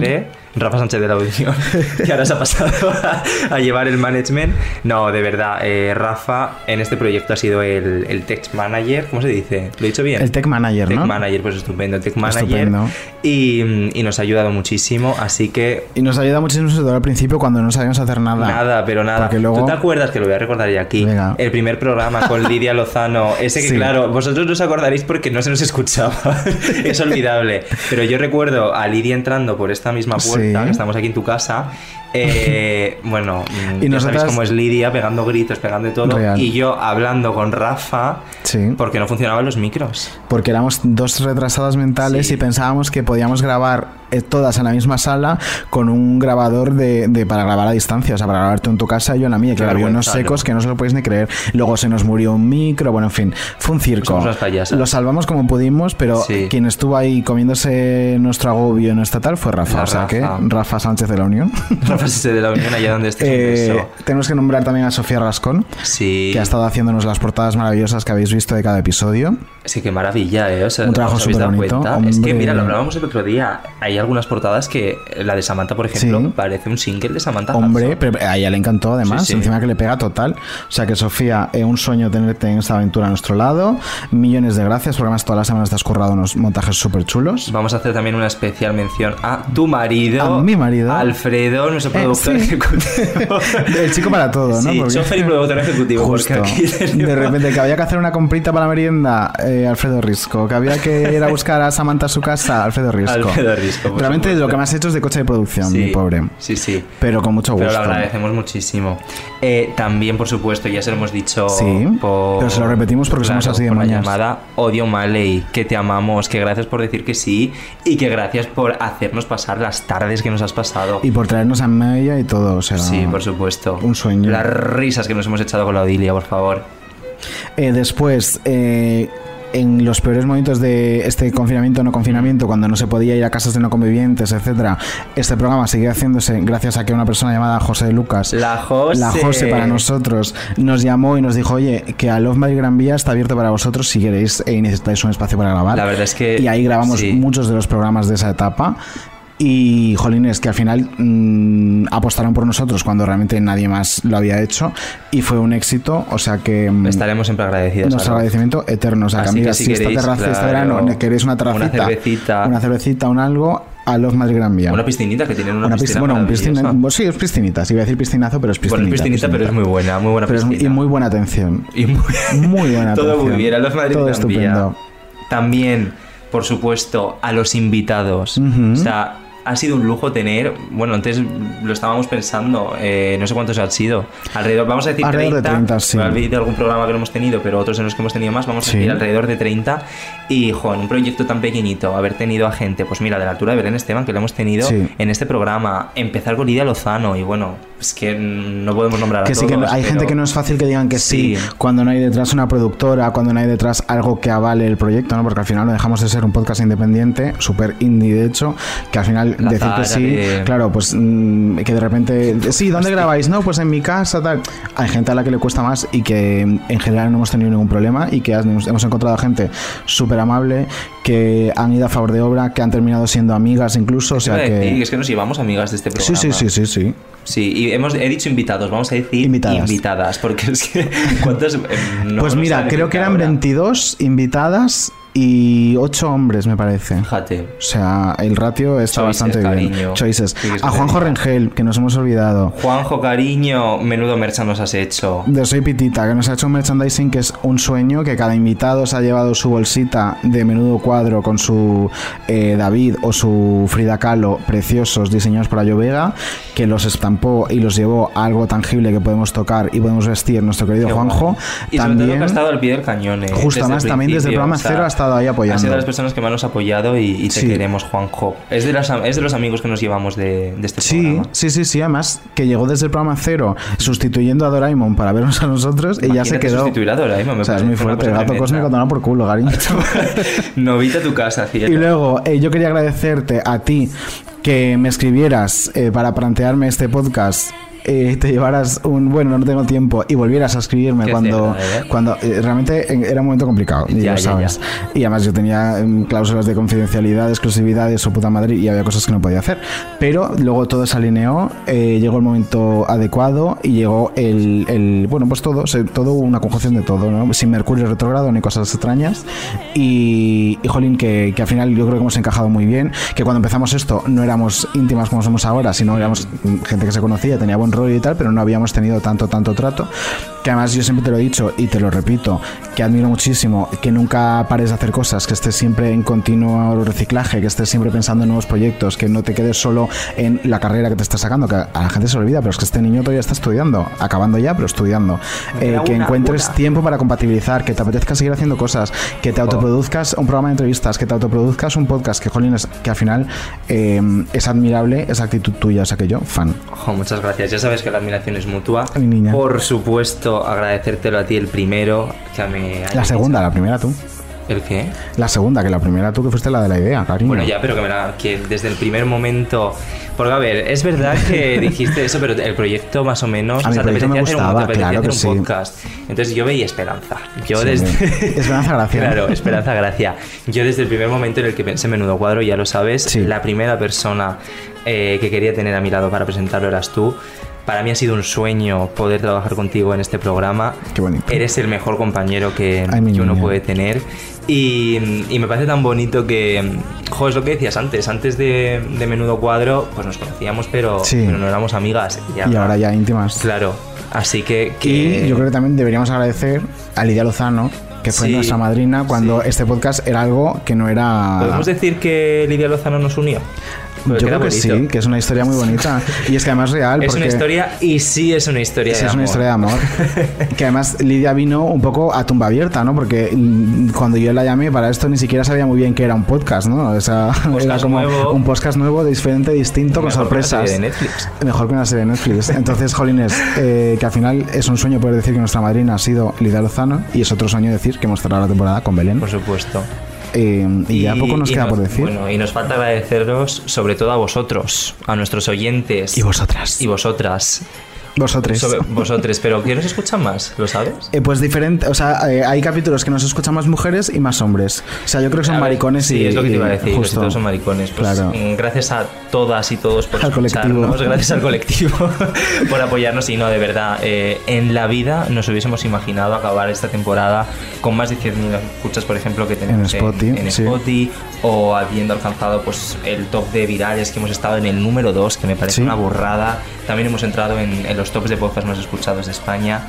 Rafa Sánchez de la Unión, que ahora se ha pasado a, a llevar el management. No, de verdad, eh, Rafa en este proyecto ha sido el, el tech manager, ¿cómo se dice? ¿Lo he dicho bien? El tech manager, Tech ¿no? manager, pues estupendo, el tech manager. Estupendo. Y, y nos ha ayudado muchísimo, así que Y nos ayuda muchísimo sobre todo al principio cuando no sabíamos hacer nada. nada, pero nada. Porque luego- ¿Tú te acuerdas que lo voy a recordar ya aquí? Venga. El primer programa con Lidia Lozano, ese que Sí. claro, vosotros no os acordaréis porque no se nos escuchaba. es olvidable. Pero yo recuerdo a Lidia entrando por esta misma puerta, Sí. Que estamos aquí en tu casa, Eh, bueno, Y ya nosotras- sabéis cómo es Lidia, pegando gritos, pegando de todo. Real. Y yo hablando con Rafa, Sí. porque no funcionaban los micros. Porque éramos dos retrasadas mentales y pensábamos que podíamos grabar eh, todas en la misma sala con un grabador de, de- para grabar a distancia, o sea, para grabar tú en tu casa y yo en la mía, que había unos secos que no se lo podéis ni creer. Luego se nos murió un micro, bueno, en fin, fue un circo. Payasas. Lo salvamos como pudimos, pero Sí. quien estuvo ahí comiéndose nuestro agobio, nuestra tal, fue Rafa. La o sea que Rafa. Rafa Sánchez de la Unión. De la Unión, allá donde estés. Eh, tenemos que nombrar también a Sofía Rascón, Sí. que ha estado haciéndonos las portadas maravillosas que habéis visto de cada episodio. Sí, qué maravilla, ¿eh? O sea, Un trabajo ¿os habéis dado superbonito, cuenta? Es que, mira, lo hablábamos el otro día. Hay algunas portadas que la de Samantha, por ejemplo, Sí. parece un single de Samantha. Hombre, Hudson. pero a ella le encantó además, Sí, encima que le pega total. O sea que Sofía, eh, un sueño tenerte en esta aventura a nuestro lado. Millones de gracias, porque además todas las semanas te has currado unos montajes súper chulos. Vamos a hacer también una especial mención a tu marido. A mi marido. Alfredo, nuestro Eh, productor sí. ejecutivo. El chico para todo, ¿no? Sí, Porque- chofer y productor ejecutivo. Justo. Aquí De repente que había que hacer una comprita para la merienda, eh, Alfredo Risco. Que había que ir a buscar a Samantha a su casa, Alfredo Risco. Alfredo Risco, Realmente supuesto. lo que más has hecho es de coche de producción, Sí, mi pobre. Sí, sí. Pero con mucho gusto. Pero lo agradecemos muchísimo. Eh, también, por supuesto, ya se lo hemos dicho Sí, por, pero se lo repetimos porque somos así de llamada Odio Maley, que te amamos, que gracias por decir que sí y que gracias por hacernos pasar las tardes que nos has pasado. Y por traernos a Maya y todo, o sea. Sí, por supuesto. Un sueño. Las risas que nos hemos echado con la Odilia, por favor. Eh, después, eh, en los peores momentos de este confinamiento no confinamiento, cuando no se podía ir a casas de no convivientes, etcétera, este programa sigue haciéndose gracias a que una persona llamada José de Lucas, La José. la José para nosotros, nos llamó y nos dijo, oye, que a Love My Gran Vía está abierto para vosotros si queréis y necesitáis un espacio para grabar. La verdad es que. Y ahí grabamos sí. muchos de los programas de esa etapa. Y, jolines, que al final mm, apostaron por nosotros cuando realmente nadie más lo había hecho. Y fue un éxito. O sea que. mm, Estaremos siempre agradecidos. nuestro Love. agradecimiento eterno. O sea, que Así que amigas, si si esta queréis, terraza este claro, verano queréis una terracita, una cervecita. una cervecita, un algo, a Love Madrid Gran Vía. Una piscinita que tienen una, Una piscina. bueno, un piscina, sí, es piscinita. Sí, iba a decir piscinazo, pero es piscinita. Bueno, es piscinita, pero es muy buena, muy buena Pero piscina. y muy buena atención. Y muy, Muy buena Todo atención. muy bien, a los Madrid Todo Gran estupendo. Vía. También, por supuesto, a los invitados. Ujú. O sea, ha sido un lujo tener. Bueno, antes lo estábamos pensando, eh, no sé cuántos han sido. Alrededor, vamos a decir Alrededor de 30. 30, sí. Ha habido algún programa que no hemos tenido, pero otros en los que hemos tenido más, vamos a Sí. decir alrededor de 30. Y, jo, en un proyecto tan pequeñito, haber tenido a gente, pues mira, de la altura de Belén Esteban, que lo hemos tenido Sí. en este programa, empezar con Lidia Lozano, y bueno, es que no podemos nombrar a Que sí, que todos, hay gente que no es fácil que digan que sí. Sí. cuando no hay detrás una productora, cuando no hay detrás algo que avale el proyecto, ¿no? Porque al final no dejamos de ser un podcast independiente, súper indie de hecho, que al final La decir que sí, de- claro, pues mm, que de repente, sí, ¿dónde grabáis? No, pues en mi casa, tal. Hay gente a la que le cuesta más y que en general no hemos tenido ningún problema y que hemos encontrado gente súper amable, que han ido a favor de obra, que han terminado siendo amigas incluso, o sea que... es que nos llevamos amigas de este programa. sí, sí, sí, sí. Sí, y hemos, he dicho invitados, vamos a decir Invitadas. invitadas, porque es que ¿cuántas? eh, no- pues mira, creo que eran ahora. 22 invitadas y 8 hombres, me parece. Fíjate. O sea, el ratio está Choices, bastante bien. cariño. Choices. Es A Juanjo Rengel, que nos hemos olvidado. Juanjo, cariño, menudo mercha nos has hecho. De Soy Pitita, que nos ha hecho un merchandising que es un sueño, que cada invitado se ha llevado su bolsita de menudo cuadro con su eh, David o su Frida Kahlo, preciosos, diseñados por Ayo Vega, que los estampó y los llevó a algo tangible que podemos tocar y podemos vestir nuestro querido Qué Juanjo. guay. Y sobre todo También, que ha estado al pie del cañón. eh, Justo, desde además, también desde el programa o sea, cero ha estado ahí apoyando. Ha sido de las personas que más nos ha apoyado y, y te Sí. queremos, Juanjo. Es de, las, es de los amigos que nos llevamos de, de este Sí, programa. sí, sí, sí. Además, que llegó desde el programa cero sustituyendo a Doraemon para vernos a nosotros y ya se quedó. sustituir a Doraemon, me o sea, es muy fuerte. El gato cósmico toma por culo, cariño. Novita tu casa, y cielo. luego, eh, yo quería agradecerte a ti que me escribieras eh, para plantearme este podcast. Eh, te llevaras un bueno no tengo tiempo y volvieras a escribirme cuando cerda, ¿eh? cuando eh, realmente eh, era un momento complicado y Ya, lo ya, sabes y además yo tenía em, cláusulas de confidencialidad exclusividad de su puta madre y había cosas que no podía hacer pero luego todo se alineó eh, llegó el momento adecuado y llegó el, el- bueno pues todo se- todo una conjunción de todo ¿no? sin mercurio retrogrado ni cosas extrañas y, y jolín que, que al final yo creo que hemos encajado muy bien que cuando empezamos esto no éramos íntimas como somos ahora sino éramos mm, gente que se conocía tenía buen rollo y tal pero no habíamos tenido tanto tanto trato que además yo siempre te lo he dicho y te lo repito, que admiro muchísimo, que nunca pares de hacer cosas, que estés siempre en continuo reciclaje, que estés siempre pensando en nuevos proyectos, que no te quedes solo en la carrera que te estás sacando, que a la gente se olvida, pero es que este niño todavía está estudiando, acabando ya, pero estudiando. Eh, que una, encuentres una. tiempo para compatibilizar, que te apetezca seguir haciendo cosas, que te autoproduzcas un programa de entrevistas, que te autoproduzcas un podcast, que jolines, que al final eh, es admirable esa actitud tuya, o sea que yo, fan. Ojo, muchas gracias. Ya sabes que la admiración es mutua. Mi niña. Por supuesto, agradecértelo a ti el primero. Que me La segunda, la primera tú. ¿El qué? La segunda, que la primera tú que fuiste la de la idea, cariño. Bueno, ya, pero que, me la- que desde el primer momento. Porque, a ver, es verdad que dijiste eso, pero el proyecto más o menos. A mi te proyecto me apetecía hacer un- te claro hacer un sí. podcast. Entonces yo veía esperanza. Yo Sí, desde. Esperanza Gracia. Claro, Esperanza Gracia. Yo desde el primer momento en el que pensé en Menudo Cuadro, ya lo sabes, la primera persona eh, que quería tener a mi lado para presentarlo eras tú. Para mí ha sido un sueño poder trabajar contigo en este programa. Qué bonito. Eres el mejor compañero que, Ay, mi que uno puede tener. Y, y me parece tan bonito que, jo, es lo que decías antes, antes de, de Menudo Cuadro, pues nos conocíamos, pero, Sí. pero no éramos amigas. y ahora ya íntimas. Claro, así que... que Y yo creo que también deberíamos agradecer a Lidia Lozano, que fue Sí, nuestra madrina cuando este podcast era algo que no era. ¿Podemos decir que Lidia Lozano nos unió? Yo creo que bonito. sí, que es una historia muy bonita. Y es que además es real. Es porque una historia y sí es una historia Sí, de es una historia de amor. que además Lidia vino un poco a tumba abierta, ¿no? Porque mm, cuando yo la llamé para esto ni siquiera sabía muy bien que era un podcast, ¿no? O sea, era como nuevo. un podcast nuevo, diferente, distinto, con Mejor que una sorpresas. serie de Netflix. Mejor que una serie de Netflix. Entonces, Jolines, eh, que al final es un sueño poder decir que nuestra madrina ha sido Lidia Lozano y es otro sueño decir que cerrado la temporada con Belén. Por supuesto. Eh, y, ya poco nos queda por decir. Bueno, y nos falta agradeceros sobre todo a vosotros, a nuestros oyentes. Y vosotras. Y vosotras. Vosotros. Sobre- vosotros, pero ¿quién nos escucha más? ¿Lo sabes? Eh, pues diferente, o sea, eh, hay capítulos que nos escuchan más mujeres y más hombres. O sea, yo creo que son ver, maricones sí, y. es lo que te iba a decir, justo. todos son maricones. Pues, Claro. mm, Gracias a todas y todos por Al colectivo. gracias al colectivo por apoyarnos y no, de verdad, eh, en la vida nos hubiésemos imaginado acabar esta temporada con más de 100.000 escuchas, por ejemplo, que tenemos En Spotify, en, sí. Spotify, o habiendo alcanzado pues el top de virales que hemos estado en el número 2, que me parece Sí. una burrada. También hemos entrado en, los tops de podcast más escuchados de España.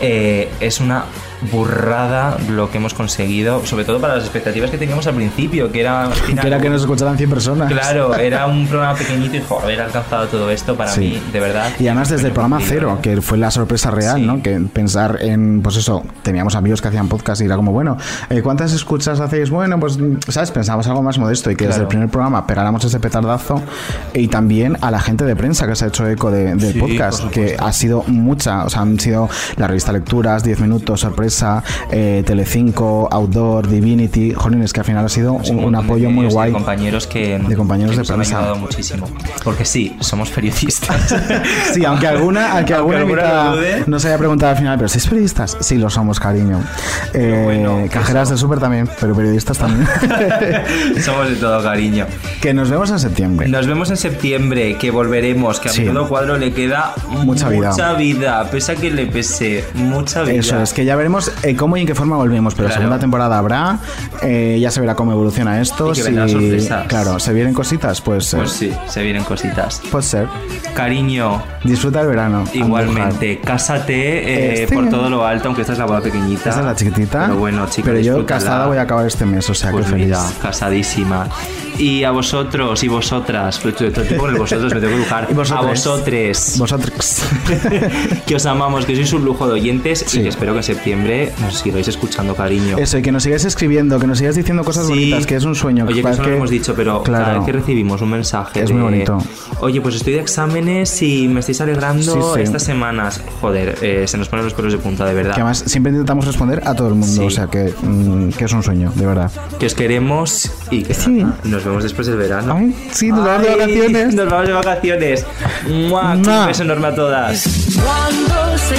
Eh, es una burrada lo que hemos conseguido, sobre todo para las expectativas que teníamos al principio, que era... final Que era que nos escucharan 100 personas. Claro, era un programa pequeñito y jo, haber alcanzado todo esto para Sí. mí, de verdad. Y además desde el programa cero, que fue la sorpresa real, ¿no? Que pensar en, pues eso, teníamos amigos que hacían podcast y era como, bueno, eh, ¿cuántas escuchas hacéis? Bueno, pues, ¿sabes? Pensábamos algo más modesto y que desde Claro. el primer programa pegáramos ese petardazo y también a la gente de prensa que se ha hecho eco de- del Sí, podcast, que ha sido mucha, o sea, han sido la revista Lecturas, 10 minutos, sorpresa, eh, Telecinco, Outdoor, Divinity, jolines, que al final ha sido un, un apoyo muy guay. De compañeros que, De compañeros que de nos han prensa. ayudado muchísimo. Porque sí, somos periodistas. Sí, aunque alguna, aunque alguna alguna dude. no se haya preguntado al final, pero ¿sois periodistas? Sí, lo somos, cariño. Eh, cajeras de súper también, pero periodistas también. somos de todo cariño. que nos vemos en septiembre. Nos vemos en septiembre, que volveremos, que a Sí. menudo cuadro le queda Mucha vida. Mucha vida, pese a que le pese, mucha vida. Eso es, que ya veremos eh, cómo y en qué forma volvemos, pero Claro. segunda temporada habrá, eh, ya se verá cómo evoluciona esto. Y que vendrán. Claro, ¿se vienen cositas? Pues, eh, Pues sí, se vienen cositas. puede ser. Cariño, Disfruta el verano. igualmente, cásate eh, Este- por todo lo alto, aunque esta es la boda pequeñita. Esta es la chiquitita. Pero bueno, chicos, Pero yo casada voy a acabar este mes, o sea, Pues que feliz. casadísima. Y a vosotros y vosotras, pues todo el tiempo con el vosotros me tengo que vosotros. A vosotros. Vosotros. que os amamos, que sois un lujo de oyentes y que espero que en septiembre nos sigáis escuchando, cariño. Eso, y que nos sigáis escribiendo, que nos sigáis diciendo cosas Sí. bonitas, que es un sueño. Oye, que eso no lo hemos dicho, pero Claro. cada vez que recibimos un mensaje Es de, muy bonito. Oye, pues estoy de exámenes y me estáis alegrando Sí, sí. estas semanas. Joder, eh, se nos ponen los pelos de punta, de verdad. Que además siempre intentamos responder a todo el mundo, Sí. o sea que, mm, que es un sueño, de verdad. Que os queremos y que nada, nos vemos después del verano. Ay, sí, nos vamos de vacaciones. Nos vamos de vacaciones. ¡Mua! Un beso enorme a todas. Quando sei